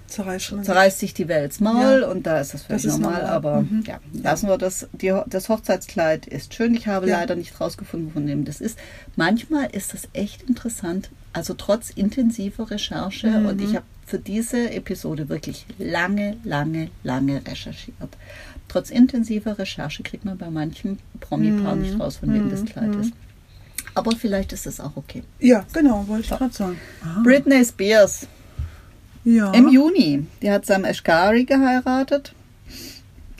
Speaker 2: Zerreißt
Speaker 1: zerreißt sich die Welt Maul
Speaker 2: Ja.
Speaker 1: und da ist das völlig
Speaker 2: Das ist
Speaker 1: normal.
Speaker 2: normal.
Speaker 1: Aber
Speaker 2: Mhm.
Speaker 1: ja, lassen wir das. Die, das Hochzeitskleid ist schön. Ich habe
Speaker 2: Ja.
Speaker 1: leider nicht rausgefunden, von wem das ist. Manchmal ist das echt interessant. Also trotz intensiver Recherche
Speaker 2: Mhm.
Speaker 1: und ich habe für diese Episode wirklich lange, lange, lange recherchiert. Trotz intensiver Recherche kriegt man bei manchen Promi-Paar
Speaker 2: Mhm.
Speaker 1: nicht raus, von wem das Kleid ist. Aber vielleicht ist es auch okay.
Speaker 2: Ja, genau, wollte ich gerade sagen. Ah,
Speaker 1: Britney Spears.
Speaker 2: Ja.
Speaker 1: Im Juni. Die hat Sam Ashgari geheiratet.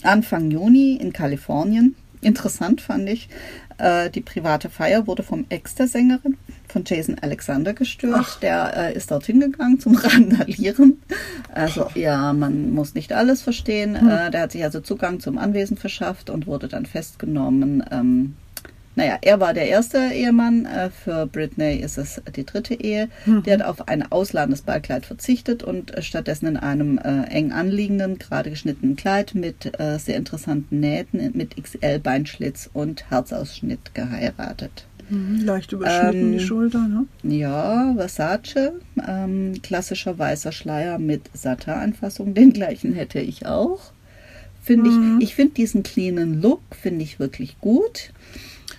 Speaker 1: Anfang Juni in Kalifornien. Interessant fand ich. Äh, die private Feier wurde vom Ex der Sängerin, von Jason Alexander, gestört.
Speaker 2: Ach.
Speaker 1: Der äh, ist dorthin gegangen zum [LAUGHS] Randalieren. Also ja, man muss nicht alles verstehen. Äh, der hat sich also Zugang zum Anwesen verschafft und wurde dann festgenommen. Ähm, naja, er war der erste Ehemann. Äh, Für Britney ist es die dritte Ehe. Die hat auf ein ausladенdes Ballkleid verzichtet und äh, stattdessen in einem äh, eng anliegenden, gerade geschnittenen Kleid mit äh, sehr interessanten Nähten, mit XL-Beinschlitz und Herzausschnitt geheiratet.
Speaker 2: Mhm, Leicht überschnitten
Speaker 1: Ähm,
Speaker 2: die Schulter, ne?
Speaker 1: Ja, Versace, ähm, klassischer weißer Schleier mit Satin-Einfassung, den gleichen hätte ich auch. Finde
Speaker 2: Mhm.
Speaker 1: ich, ich finde diesen cleanen Look, finde ich wirklich gut.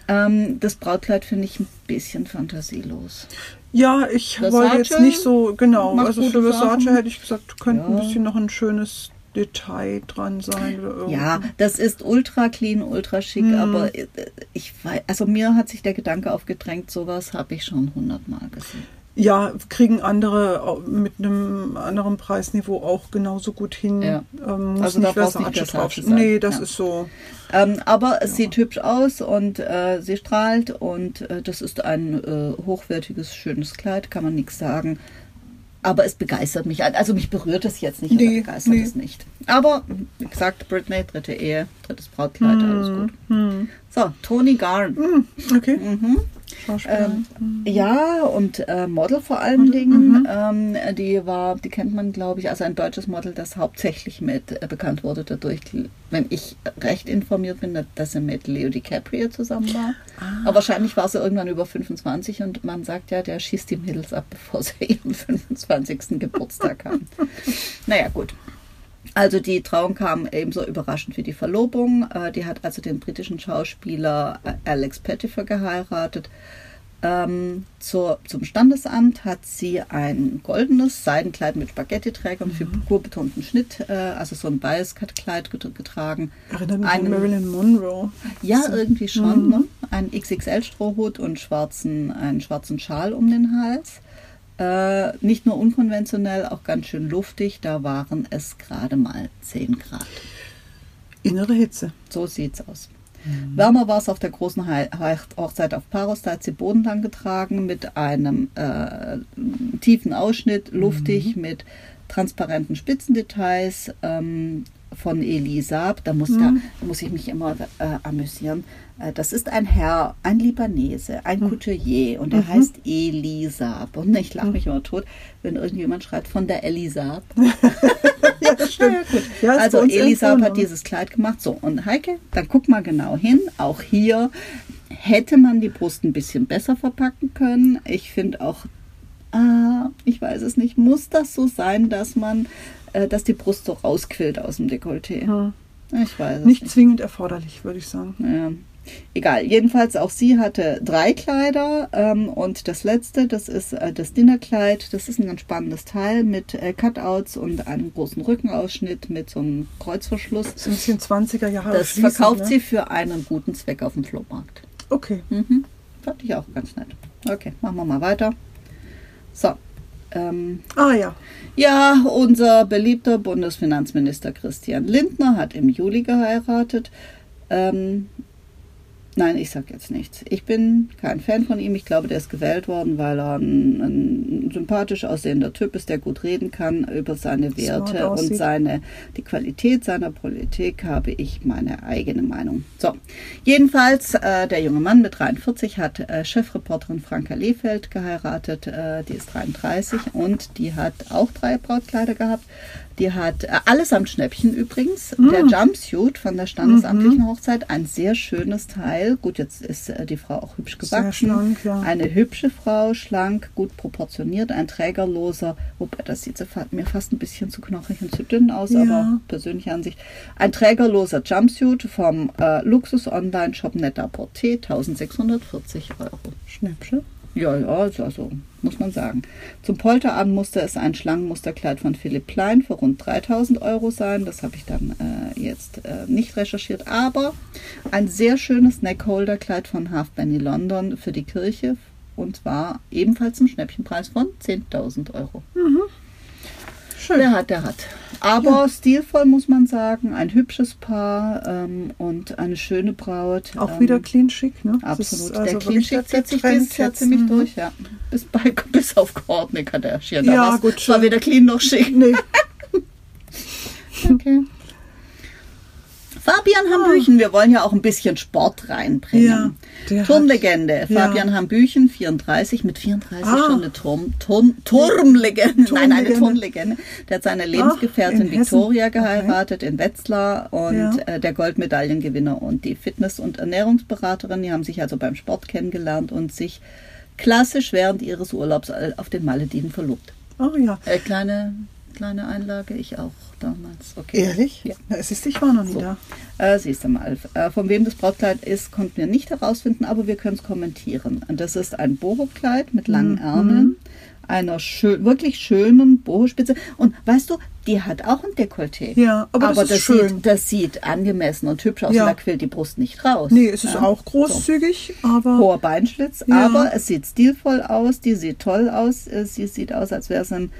Speaker 1: Ähm, das Brautkleid finde ich ein bisschen fantasielos.
Speaker 2: Ja, ich
Speaker 1: Versace
Speaker 2: wollte jetzt nicht so, genau, also für Versace
Speaker 1: Sachen.
Speaker 2: hätte ich gesagt, könnte ein
Speaker 1: Ja.
Speaker 2: bisschen noch ein schönes Detail dran sein oder irgendwas.
Speaker 1: Ja, das ist ultra clean, ultra schick,
Speaker 2: Mhm.
Speaker 1: aber äh, ich weiß, also mir hat sich der Gedanke aufgedrängt, sowas habe ich schon hundertmal gesehen.
Speaker 2: Ja, kriegen andere mit einem anderen Preisniveau auch genauso gut hin.
Speaker 1: Ja.
Speaker 2: Ähm, muss
Speaker 1: Also da
Speaker 2: nicht
Speaker 1: brauchst
Speaker 2: Versace
Speaker 1: nicht sein.
Speaker 2: Nee, das
Speaker 1: Ja.
Speaker 2: ist so.
Speaker 1: Ähm, aber es sieht hübsch aus und äh, sie strahlt und äh, das ist ein äh, hochwertiges, schönes Kleid, kann man nichts sagen. Aber es begeistert mich. Also mich berührt es jetzt nicht
Speaker 2: Nee,
Speaker 1: begeistert
Speaker 2: nee.
Speaker 1: es nicht. Aber wie gesagt, Britney, dritte Ehe, drittes Brautkleid, alles gut.
Speaker 2: Hm.
Speaker 1: So, Tony Garn.
Speaker 2: Hm, okay.
Speaker 1: Mhm.
Speaker 2: Schauspieler.
Speaker 1: Ähm, ja, und äh, Model vor allen Dingen. Ähm, die war, die kennt man, glaube ich, also ein deutsches Model, das hauptsächlich mit äh, bekannt wurde dadurch, wenn ich recht informiert bin, dass sie mit Leo DiCaprio zusammen war. Aber wahrscheinlich war sie irgendwann über 25 und man sagt ja, der schießt die Mädels ab, [LAUGHS] bevor sie ihren 25. Geburtstag haben. [LAUGHS] naja, gut. Also die Trauung kam ebenso überraschend wie die Verlobung. Äh, Die hat also den britischen Schauspieler äh, Alex Pettifer geheiratet. Ähm, zur, zum Standesamt hat sie ein goldenes Seidenkleid mit Spaghetti-Träger und figurbetonten Schnitt, äh, also so ein Bias-Cut-Kleid get- getragen.
Speaker 2: Erinnert mich an
Speaker 1: einen-
Speaker 2: Marilyn Monroe.
Speaker 1: Ja,
Speaker 2: So.
Speaker 1: irgendwie schon. Ne? Ein XXL-Strohhut und schwarzen, einen schwarzen Schal um den Hals. Äh, nicht nur unkonventionell, auch ganz schön luftig. Da waren es gerade mal 10 Grad.
Speaker 2: Innere Hitze.
Speaker 1: So sieht's aus. Wärmer war es auf der großen Hochzeit auf Paros. Da hat sie bodenlang getragen mit einem äh, tiefen Ausschnitt, luftig, mit transparenten Spitzendetails ähm, von Elisab. Da muss, da, da muss ich mich immer äh, amüsieren. Äh, das ist ein Herr, ein Libanese, ein Couturier und er heißt Elisab. Und ich lache mich immer tot, wenn irgendjemand schreibt von der Elisab. [LAUGHS]
Speaker 2: Ja, das stimmt.
Speaker 1: Ja.
Speaker 2: Ja,
Speaker 1: also
Speaker 2: irgendwo
Speaker 1: hat
Speaker 2: noch.
Speaker 1: dieses Kleid gemacht. So, und Heike, dann guck mal genau hin. Auch hier hätte man die Brust ein bisschen besser verpacken können. Ich finde auch, ah, ich weiß es nicht, muss das so sein, dass man, äh, dass die Brust so rausquillt aus dem Dekolleté?
Speaker 2: Hm.
Speaker 1: Ich weiß es
Speaker 2: Nicht
Speaker 1: nicht.
Speaker 2: zwingend erforderlich, würde ich sagen.
Speaker 1: Ja. Egal, jedenfalls auch sie hatte drei Kleider ähm, und das letzte, das ist äh, das Dinnerkleid. Das ist ein ganz spannendes Teil mit äh, Cutouts und einem großen Rückenausschnitt mit so einem Kreuzverschluss.
Speaker 2: So ein bisschen 20er Jahre.
Speaker 1: Das verkauft
Speaker 2: ne?
Speaker 1: sie für einen guten Zweck auf dem Flohmarkt.
Speaker 2: Okay.
Speaker 1: Mhm. Fand ich auch ganz nett. Okay, machen wir mal weiter. So. Ähm,
Speaker 2: Ah ja.
Speaker 1: ja, unser beliebter Bundesfinanzminister Christian Lindner hat im Juli geheiratet. Ähm, nein, ich sag jetzt nichts. Ich bin kein Fan von ihm. Ich glaube, der ist gewählt worden, weil er ein, ein sympathisch aussehender Typ ist, der gut reden kann über seine Werte und seine die Qualität seiner Politik habe ich meine eigene Meinung. So, jedenfalls äh, der junge Mann mit 43 hat äh, Chefreporterin Franka Lehfeld geheiratet. Äh, die ist 33 und die hat auch drei Brautkleider gehabt. Die hat äh, allesamt Schnäppchen übrigens. Der Jumpsuit von der standesamtlichen Hochzeit, ein sehr schönes Teil. Gut, jetzt ist äh, die Frau auch hübsch
Speaker 2: Sehr
Speaker 1: gewachsen.
Speaker 2: schlank, ja.
Speaker 1: Eine hübsche Frau, schlank, gut proportioniert, ein trägerloser, wobei das sieht fa- mir fast ein bisschen zu knochig und zu dünn aus,
Speaker 2: Ja.
Speaker 1: aber persönliche Ansicht. Ein trägerloser Jumpsuit vom äh, Luxus-Online-Shop Net-a-Porter, 1640 Euro.
Speaker 2: Schnäppchen.
Speaker 1: Ja, ja, also, also muss man sagen. Zum Polterabend musste es ein Schlangenmusterkleid von Philipp Plein für rund 3000 Euro sein. Das habe ich dann äh, jetzt äh, nicht recherchiert. Aber ein sehr schönes Neckholder-Kleid von Halfpenny London für die Kirche. Und zwar ebenfalls zum Schnäppchenpreis von 10.000 Euro.
Speaker 2: Schön.
Speaker 1: Wer hat, der hat. Aber stilvoll muss man sagen. Ein hübsches Paar ähm, und eine schöne Braut.
Speaker 2: Auch
Speaker 1: ähm,
Speaker 2: wieder clean schick, ne?
Speaker 1: Absolut.
Speaker 2: also
Speaker 1: der Clean
Speaker 2: der
Speaker 1: zieht sich dieses Jahr ziemlich
Speaker 2: Mhm.
Speaker 1: durch, ja. Bis, bei, [LAUGHS] bis auf Courtney Kardashian. Da
Speaker 2: Ja, gut, schön.
Speaker 1: weder clean noch schick.
Speaker 2: Nee, [LAUGHS]
Speaker 1: Okay. Fabian Hambüchen, wir wollen ja auch ein bisschen Sport reinbringen.
Speaker 2: Ja,
Speaker 1: Turmlegende,
Speaker 2: Ja.
Speaker 1: Fabian Hambüchen, 34, mit 34
Speaker 2: Ah.
Speaker 1: schon eine Turm, Turm, Turmlegende, nein, eine
Speaker 2: Turmlegende.
Speaker 1: Turmlegende. Der hat seine Lebensgefährtin. Victoria
Speaker 2: Okay.
Speaker 1: geheiratet in Wetzlar und
Speaker 2: Ja.
Speaker 1: äh, der Goldmedaillengewinner und die Fitness- und Ernährungsberaterin, die haben sich also beim Sport kennengelernt und sich klassisch während ihres Urlaubs äh, auf den Malediven verlobt.
Speaker 2: oh ja.
Speaker 1: Äh, kleine, kleine Einlage, ich auch damals. Okay.
Speaker 2: Ehrlich?
Speaker 1: Ja.
Speaker 2: Na, es ist, ich war noch nie
Speaker 1: So.
Speaker 2: da.
Speaker 1: Äh, siehst du mal, äh, von wem das Brautkleid ist, konnten wir nicht herausfinden, aber wir können es kommentieren. Und das ist ein Boho-Kleid mit langen
Speaker 2: Mhm.
Speaker 1: Ärmeln, einer schö wirklich schönen Boho-Spitze. Und weißt du, Die hat auch ein Dekolleté.
Speaker 2: Ja, aber das ist schön.
Speaker 1: Sieht, das sieht angemessen und hübsch aus
Speaker 2: Ja.
Speaker 1: und da quillt die Brust nicht raus.
Speaker 2: Nee, es ist
Speaker 1: Ja.
Speaker 2: auch großzügig, aber
Speaker 1: Hoher Beinschlitz,
Speaker 2: Ja.
Speaker 1: aber es sieht stilvoll aus, die sieht toll aus. äh, Sie sieht aus, als wäre sie ein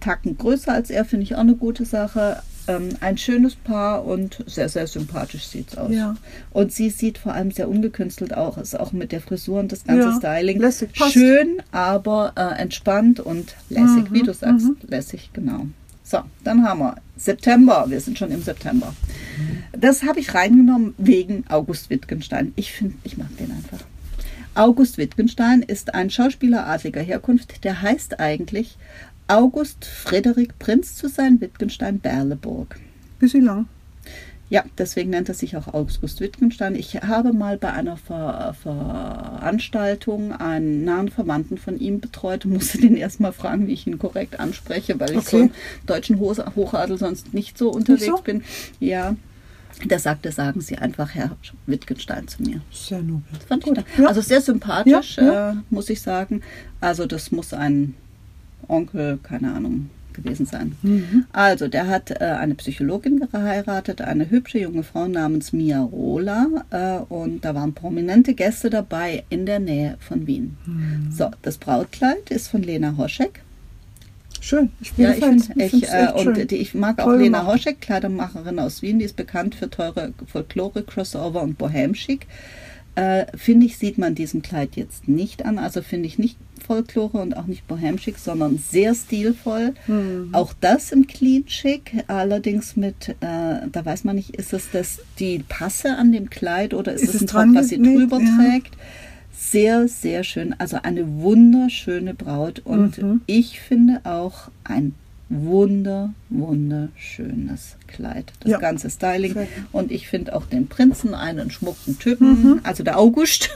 Speaker 1: Tacken größer als er, finde ich auch eine gute Sache. Ähm, ein schönes Paar und sehr, sehr sympathisch sieht es aus.
Speaker 2: Ja.
Speaker 1: Und sie sieht vor allem sehr ungekünstelt auch, ist auch mit der Frisur und das ganze
Speaker 2: Ja,
Speaker 1: Styling.
Speaker 2: lässig, passt.
Speaker 1: Schön, aber äh, entspannt und lässig, wie du sagst. Lässig, genau. So, dann haben wir September. Wir sind schon im September. Das habe ich reingenommen wegen August Wittgenstein. Ich finde, ich mag den einfach. August Wittgenstein ist ein Schauspieler adliger Herkunft, der heißt eigentlich August Frederik Prinz zu sein, Wittgenstein Berleburg.
Speaker 2: bisschen lang.
Speaker 1: Ja, deswegen nennt er sich auch August Wittgenstein. Ich habe mal bei einer Ver Veranstaltung einen nahen Verwandten von ihm betreut und musste den erstmal fragen, wie ich ihn korrekt anspreche, weil ich
Speaker 2: Okay.
Speaker 1: so im deutschen Ho Hochadel sonst nicht so unterwegs
Speaker 2: so?
Speaker 1: bin. Ja, der sagte, sagen Sie einfach Herr Wittgenstein zu mir.
Speaker 2: Sehr nobel.
Speaker 1: Das fand
Speaker 2: Gut.
Speaker 1: ich da.
Speaker 2: Ja.
Speaker 1: Also sehr sympathisch,
Speaker 2: Ja, ja.
Speaker 1: Äh, muss ich sagen. Also das muss ein Onkel, keine Ahnung, gewesen sein.
Speaker 2: Mhm.
Speaker 1: Also der hat äh, eine Psychologin geheiratet, eine hübsche junge Frau namens Mia Rola äh, und da waren prominente Gäste dabei in der Nähe von Wien.
Speaker 2: Mhm.
Speaker 1: So, das Brautkleid ist von Lena Hoschek.
Speaker 2: Schön. Ich,
Speaker 1: Ja, ich finde, ich, äh, und die, ich mag auch
Speaker 2: Toll
Speaker 1: Lena
Speaker 2: gemacht.
Speaker 1: Hoschek, Kleidermacherin aus Wien, die ist bekannt für teure Folklore, Crossover und Bohem-Chic. Äh, finde ich, sieht man diesem Kleid jetzt nicht an. Also finde ich nicht Folklore und auch nicht Bohem-Chic, sondern sehr stilvoll.
Speaker 2: Mhm.
Speaker 1: Auch das im Clean Chic, allerdings mit, äh, da weiß man nicht, ist es das die Passe an dem Kleid oder ist,
Speaker 2: Ist
Speaker 1: es ein Top, was sie drüber
Speaker 2: Ja.
Speaker 1: trägt? Sehr, sehr schön. Also eine wunderschöne Braut und
Speaker 2: Mhm.
Speaker 1: ich finde auch ein wunder, wunderschönes Kleid. Das
Speaker 2: Ja.
Speaker 1: ganze Styling.
Speaker 2: Sehr.
Speaker 1: Und ich finde auch den Prinzen einen schmucken Typen, also der August.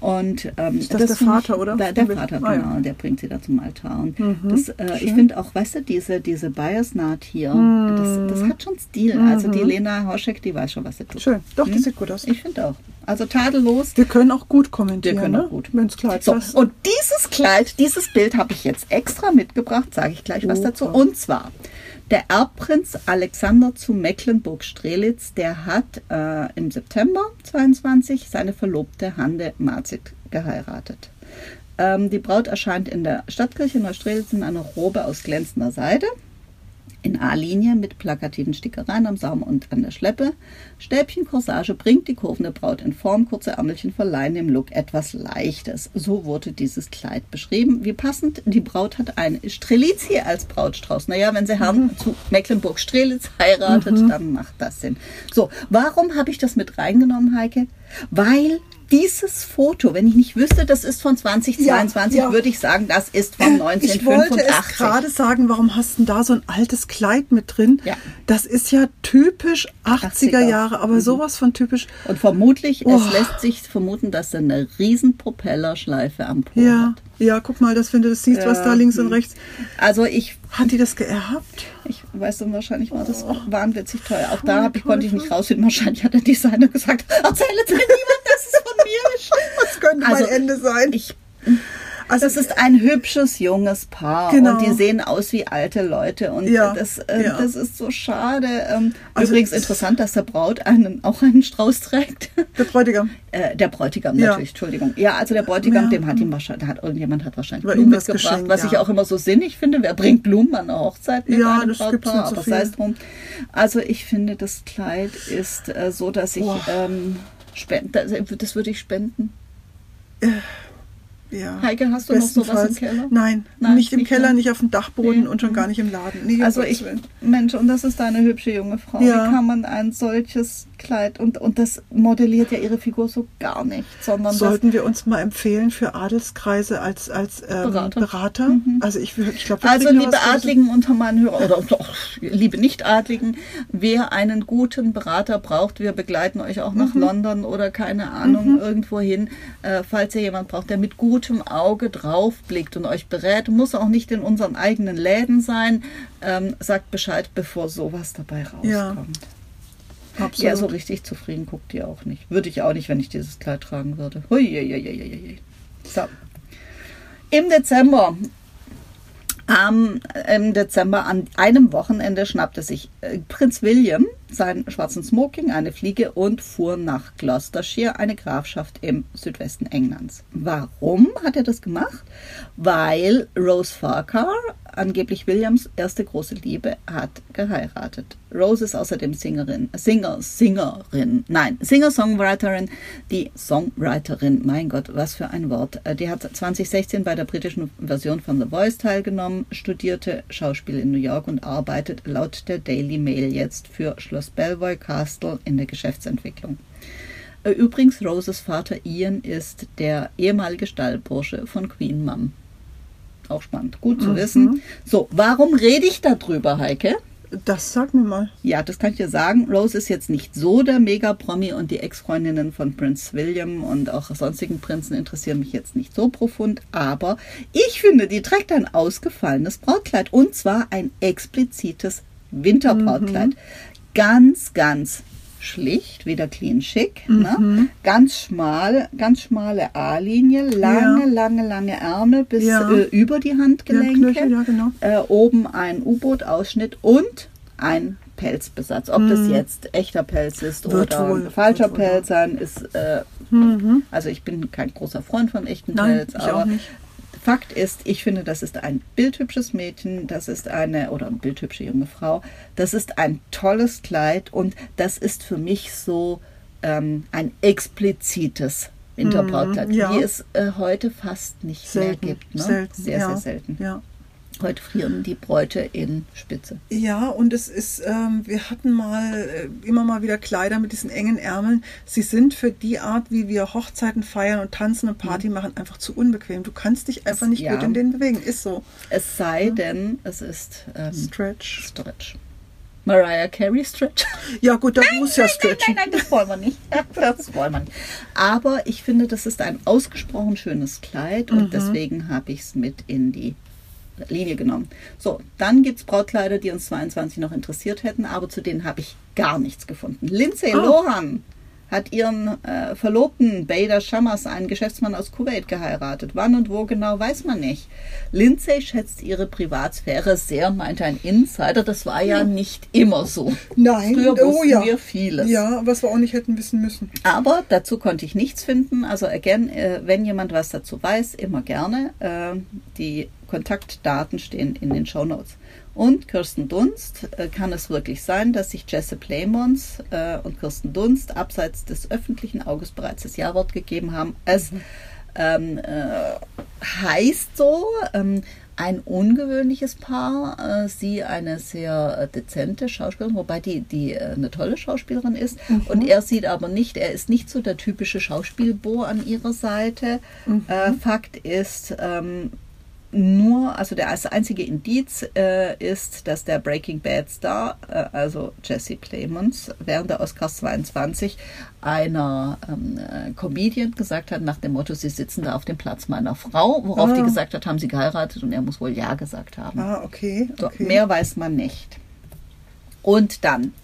Speaker 1: Und, ähm,
Speaker 2: Mhm. Ist das der
Speaker 1: finde
Speaker 2: Vater,
Speaker 1: ich,
Speaker 2: oder?
Speaker 1: Der, der
Speaker 2: Ah,
Speaker 1: Vater,
Speaker 2: ja.
Speaker 1: genau. Der bringt sie da zum Altar. Und
Speaker 2: Mhm.
Speaker 1: das, äh, ich finde auch, weißt du, diese, diese Biasnaht hier,
Speaker 2: Mhm.
Speaker 1: das, das hat schon Stil. Also die Lena Hoschek, die weiß schon, was sie tut.
Speaker 2: Schön. Doch,
Speaker 1: Hm?
Speaker 2: das sieht gut aus.
Speaker 1: Ich finde auch. Also tadellos.
Speaker 2: Wir können auch gut kommentieren,
Speaker 1: Wir können
Speaker 2: ne?
Speaker 1: auch gut.
Speaker 2: Wenn's Kleid
Speaker 1: So,
Speaker 2: passt.
Speaker 1: und dieses Kleid, dieses Bild habe ich jetzt extra mitgebracht, sage ich gleich was
Speaker 2: Oha.
Speaker 1: dazu. Und zwar, der Erbprinz Alexander zu Mecklenburg-Strelitz, der hat äh, im September 22 seine Verlobte Hande Marzig geheiratet. Ähm, die Braut erscheint in der Stadtkirche Neustrelitz in einer Robe aus glänzender Seide in A-Linie mit plakativen Stickereien am Saum und an der Schleppe. Stäbchen Corsage bringt die kurvende Braut in Form, kurze Ärmelchen verleihen dem Look etwas Leichtes. So wurde dieses Kleid beschrieben. Wie passend, die Braut hat ein Strelizie als Brautstrauß. Naja, wenn sie Herrn zu Mecklenburg-Strelitz heiratet, dann macht das Sinn. So, warum habe ich das mit reingenommen, Heike? Weil dieses Foto, wenn ich nicht wüsste, das ist von 2022,
Speaker 2: Ja, ja.
Speaker 1: würde ich sagen, das ist von
Speaker 2: Ich wollte
Speaker 1: 1985.
Speaker 2: gerade sagen, warum hast du da so ein altes Kleid mit drin?
Speaker 1: Ja.
Speaker 2: Das ist ja typisch 80er,
Speaker 1: 80er.
Speaker 2: Jahre, aber sowas von typisch.
Speaker 1: Und vermutlich,
Speaker 2: Oh.
Speaker 1: es lässt sich vermuten, dass er eine riesen Propellerschleife am Po
Speaker 2: Ja,
Speaker 1: hat.
Speaker 2: ja, guck mal, dass wenn du das siehst, was
Speaker 1: Ja,
Speaker 2: da links und rechts.
Speaker 1: Also ich,
Speaker 2: Hat die das geerbt?
Speaker 1: ich weiß dann wahrscheinlich war das
Speaker 2: Oh.
Speaker 1: wahnwitzig teuer. Auch da hab ich, konnte ich nicht rausfinden. Wahrscheinlich hat der Designer gesagt, erzähle es mir niemand, dass es von mir ist. [LAUGHS]
Speaker 2: Das könnte
Speaker 1: Also,
Speaker 2: mein Ende sein.
Speaker 1: Ich,
Speaker 2: also,
Speaker 1: das ist ein hübsches junges Paar
Speaker 2: Genau.
Speaker 1: und die sehen aus wie alte Leute und
Speaker 2: Ja,
Speaker 1: das, äh,
Speaker 2: ja.
Speaker 1: das ist so schade. Ähm,
Speaker 2: Also
Speaker 1: übrigens
Speaker 2: es-
Speaker 1: interessant, dass der Braut einen, auch einen Strauß trägt.
Speaker 2: der Bräutigam. [LAUGHS]
Speaker 1: Äh, der Bräutigam
Speaker 2: Ja.
Speaker 1: natürlich, Entschuldigung. Ja, also der Bräutigam, dem hat ihm wahrscheinlich, hat irgendjemand hat wahrscheinlich Blumen mitgebracht, was ich auch immer so sinnig finde. Wer bringt Blumen an einer Hochzeit mit
Speaker 2: Ja,
Speaker 1: einem Brautpaar?
Speaker 2: so
Speaker 1: Aber sei es drum. Also ich finde, das Kleid ist äh, so, dass ich ähm, spend, das, das würde ich spenden.
Speaker 2: Ja.
Speaker 1: Heike, hast du noch sowas im. Keller?
Speaker 2: Nein,
Speaker 1: Nein,
Speaker 2: nicht im
Speaker 1: nicht
Speaker 2: Keller,
Speaker 1: mehr.
Speaker 2: nicht auf dem Dachboden
Speaker 1: Nee.
Speaker 2: und schon gar nicht im Laden. Nee,
Speaker 1: Also ich. Mensch, und das ist eine hübsche junge Frau.
Speaker 2: Ja.
Speaker 1: Wie kann man ein solches Kleid und, und das modelliert ja ihre Figur so gar nicht, sondern
Speaker 2: Sollten wir uns mal empfehlen für Adelskreise als, als ähm,
Speaker 1: Berater.
Speaker 2: Berater? Also ich, ich glaube,
Speaker 1: Also liebe Adligen unter meinen Hörern oder doch, liebe Nicht-Adligen, wer einen guten Berater braucht, wir begleiten euch auch nach London oder keine Ahnung irgendwo hin, äh, falls ihr jemand braucht, der mit gutem Auge drauf blickt und euch berät, muss auch nicht in unseren eigenen Läden sein, ähm, sagt Bescheid, bevor sowas dabei rauskommt.
Speaker 2: Ja,
Speaker 1: Ja,
Speaker 2: Absolut.
Speaker 1: so richtig zufrieden guckt ihr auch nicht. Würde ich auch nicht, wenn ich dieses Kleid tragen würde. Hui, hui, hui, hui, hui. So. Im Dezember Am, Im Dezember an einem Wochenende schnappte sich äh, Prinz William seinen schwarzen Smoking, eine Fliege und fuhr nach Gloucestershire, eine Grafschaft im Südwesten Englands. Warum hat er das gemacht? Weil Rose Farquhar, angeblich Williams erste große Liebe, hat geheiratet. Rose ist außerdem Singerin, Singer, Singerin, nein, Singer-Songwriterin, die Songwriterin, mein Gott, was für ein Wort. Äh, die hat 2016 bei der britischen Version von The Voice teilgenommen, studierte Schauspiel in New York und arbeitet laut der Daily Mail jetzt für Schloss Belvoir Castle in der Geschäftsentwicklung. Äh, übrigens, Roses Vater Ian ist der ehemalige Stallbursche von Queen Mum. Auch spannend, gut zu
Speaker 2: Mhm.
Speaker 1: wissen. So, warum rede ich darüber, Heike?
Speaker 2: Das sag mir mal.
Speaker 1: Ja, das kann ich dir sagen. Rose ist jetzt nicht so der Mega-Promi und die Ex-Freundinnen von Prinz William und auch sonstigen Prinzen interessieren mich jetzt nicht so profund. Aber ich finde, die trägt ein ausgefallenes Brautkleid und zwar ein explizites Winterbrautkleid. Ganz, ganz schlicht, wieder clean schick, ne? ganz schmal, ganz schmale A-Linie, lange,
Speaker 2: Ja.
Speaker 1: lange, lange Ärmel bis
Speaker 2: Ja.
Speaker 1: äh, über die Handgelenke
Speaker 2: Knöchel, ja, genau.
Speaker 1: äh, oben ein U-Boot-Ausschnitt und ein Pelzbesatz. Ob das jetzt echter Pelz ist
Speaker 2: Mhm. Wird
Speaker 1: oder
Speaker 2: wohl,
Speaker 1: falscher Pelz sein, ist. Äh, Also ich bin kein großer Freund von echten
Speaker 2: Mhm. Nein,
Speaker 1: Pelz, aber. Fakt ist, ich finde, das ist ein bildhübsches Mädchen, das ist eine, oder eine bildhübsche junge Frau, das ist ein tolles Kleid und das ist für mich so ähm, ein explizites Winterbrautkleid,
Speaker 2: Mhm, ja.
Speaker 1: die es äh, heute fast nicht mehr
Speaker 2: Selten.
Speaker 1: gibt. Ne?
Speaker 2: selten.
Speaker 1: sehr,
Speaker 2: ja.
Speaker 1: sehr selten.
Speaker 2: Ja.
Speaker 1: Heute frieren die Bräute in Spitze.
Speaker 2: Ja, und es ist, ähm, wir hatten mal äh, immer mal wieder Kleider mit diesen engen Ärmeln. Sie sind für die Art, wie wir Hochzeiten feiern und tanzen und Party machen, einfach zu unbequem. Du kannst dich einfach nicht
Speaker 1: Ja.
Speaker 2: gut in denen bewegen. Ist so.
Speaker 1: Es sei denn, es ist ähm,
Speaker 2: Stretch.
Speaker 1: Stretch. Mariah Carey Stretch.
Speaker 2: Ja, gut, da muss ja
Speaker 1: Nein,
Speaker 2: stretchen.
Speaker 1: nein, das wollen wir nicht. Das wollen wir nicht. Aber ich finde, das ist ein ausgesprochen schönes Kleid und
Speaker 2: Mhm.
Speaker 1: deswegen habe ich es mit in die Linie genommen. So, dann gibt es Brautkleider, die uns 22 noch interessiert hätten, aber zu denen habe ich gar nichts gefunden. Lindsay
Speaker 2: Oh.
Speaker 1: Lohan hat ihren äh, Verlobten Bader Shamas, einen Geschäftsmann aus Kuwait, geheiratet. Wann und wo genau, weiß man nicht. Lindsay schätzt ihre Privatsphäre sehr, meinte ein Insider. Das war ja nicht immer so.
Speaker 2: Nein,
Speaker 1: Früher
Speaker 2: oh
Speaker 1: wussten
Speaker 2: ja.
Speaker 1: wir vieles.
Speaker 2: Ja, was wir auch nicht hätten wissen müssen.
Speaker 1: Aber dazu konnte ich nichts finden. Also again, äh, wenn jemand was dazu weiß, immer gerne. Äh, die Kontaktdaten stehen in den Show Notes. Und Kirsten Dunst, äh, kann es wirklich sein, dass sich Jesse Playmons äh, und Kirsten Dunst abseits des öffentlichen Auges bereits das Ja-Wort gegeben haben? Es ähm, äh, heißt so, ähm, ein ungewöhnliches Paar. Äh, sie eine sehr dezente Schauspielerin, wobei die, die eine tolle Schauspielerin ist. Und er sieht aber nicht, er ist nicht so der typische Schauspielbo an ihrer Seite. Äh, Fakt ist, ähm, nur, also der einzige Indiz äh, ist, dass der Breaking Bad Star, äh, also Jesse Plemons, während der Oscars 22 einer ähm, äh, Comedian gesagt hat, nach dem Motto, sie sitzen da auf dem Platz meiner Frau, worauf
Speaker 2: Ah.
Speaker 1: die gesagt hat, haben sie geheiratet und er muss wohl Ja gesagt haben.
Speaker 2: Ah, okay.
Speaker 1: So,
Speaker 2: okay.
Speaker 1: Mehr weiß man nicht. Und dann,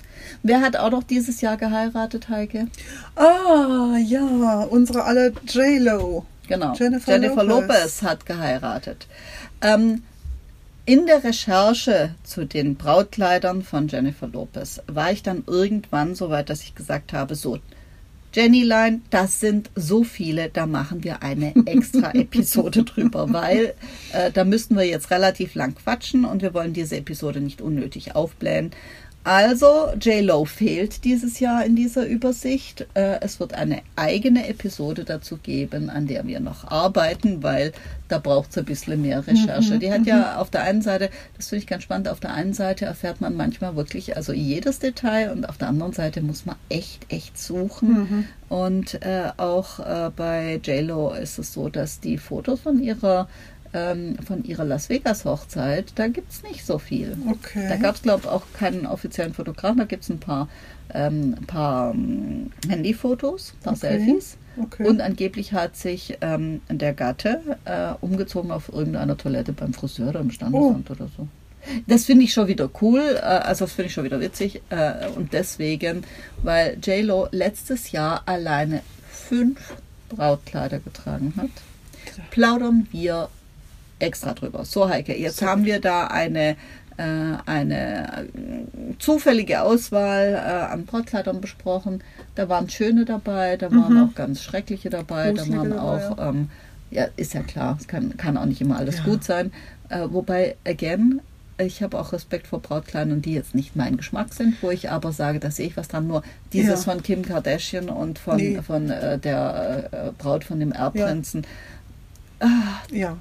Speaker 1: wer hat auch noch dieses Jahr geheiratet, Heike?
Speaker 2: Ah, ja, unsere alle J-Lo.
Speaker 1: Genau.
Speaker 2: Jennifer
Speaker 1: Lopez.
Speaker 2: Lopez.
Speaker 1: hat geheiratet. Ähm, in der Recherche zu den Brautkleidern von Jennifer Lopez war ich dann irgendwann so weit, dass ich gesagt habe, so, Jenny Line, das sind so viele, da machen wir eine extra [LAUGHS] Episode drüber, weil äh, da müssten wir jetzt relativ lang quatschen und wir wollen diese Episode nicht unnötig aufblähen. Also, J-Lo fehlt dieses Jahr in dieser Übersicht. Äh, es wird eine eigene Episode dazu geben, an der wir noch arbeiten, weil da braucht es ein bisschen mehr Recherche. Die hat ja auf der einen Seite, das finde ich ganz spannend, auf der einen Seite erfährt man manchmal wirklich also jedes Detail und auf der anderen Seite muss man echt, echt suchen. Und äh, auch äh, bei J-Lo ist es so, dass die Fotos von ihrer ähm, von ihrer Las Vegas Hochzeit, da gibt es nicht so viel.
Speaker 2: Okay.
Speaker 1: Da gab es, glaube ich, auch keinen offiziellen Fotografen. Da gibt es ein paar, ähm, paar ähm, Handyfotos, ein paar
Speaker 2: Okay.
Speaker 1: Selfies.
Speaker 2: Okay.
Speaker 1: Und angeblich hat sich ähm, der Gatte äh, umgezogen auf irgendeiner Toilette beim Friseur oder im Standesamt oder so. Das finde ich schon wieder cool, äh, also das finde ich schon wieder witzig. Äh, und deswegen, weil JLo letztes Jahr alleine fünf Brautkleider getragen hat, plaudern wir extra drüber. So, Heike, jetzt haben wir da eine, äh, eine äh, zufällige Auswahl äh, an Brautkleidern besprochen. Da waren schöne dabei, da waren
Speaker 2: Mhm.
Speaker 1: auch ganz schreckliche dabei, da waren
Speaker 2: dabei,
Speaker 1: auch, ähm, ja, ist ja klar, es kann, kann auch nicht immer alles
Speaker 2: Ja.
Speaker 1: gut sein. Äh, wobei, again, ich habe auch Respekt vor Brautkleidern, die jetzt nicht mein Geschmack sind, wo ich aber sage, da sehe ich was dran. Nur dieses
Speaker 2: Ja.
Speaker 1: von Kim Kardashian und von,
Speaker 2: Nee.
Speaker 1: von äh, der äh, Braut von dem Erbprinzen.
Speaker 2: Ja.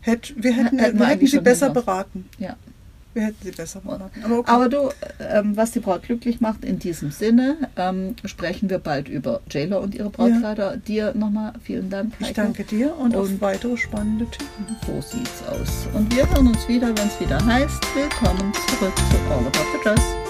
Speaker 2: Hätt, wir hätten,
Speaker 1: Hätten wir
Speaker 2: hätten sie besser
Speaker 1: hinter.
Speaker 2: beraten.
Speaker 1: Ja.
Speaker 2: Wir hätten sie besser beraten. Aber okay.
Speaker 1: Aber du, ähm, was die Braut glücklich macht, in diesem Sinne ähm, sprechen wir bald über JLo und ihre Brautkleider. Dir nochmal vielen Dank.
Speaker 2: ich
Speaker 1: Heike.
Speaker 2: danke dir und, auf
Speaker 1: Und-
Speaker 2: weitere spannende Themen.
Speaker 1: So sieht's aus. Und wir hören uns wieder, wenn es wieder heißt, willkommen zurück zu All About the Dress.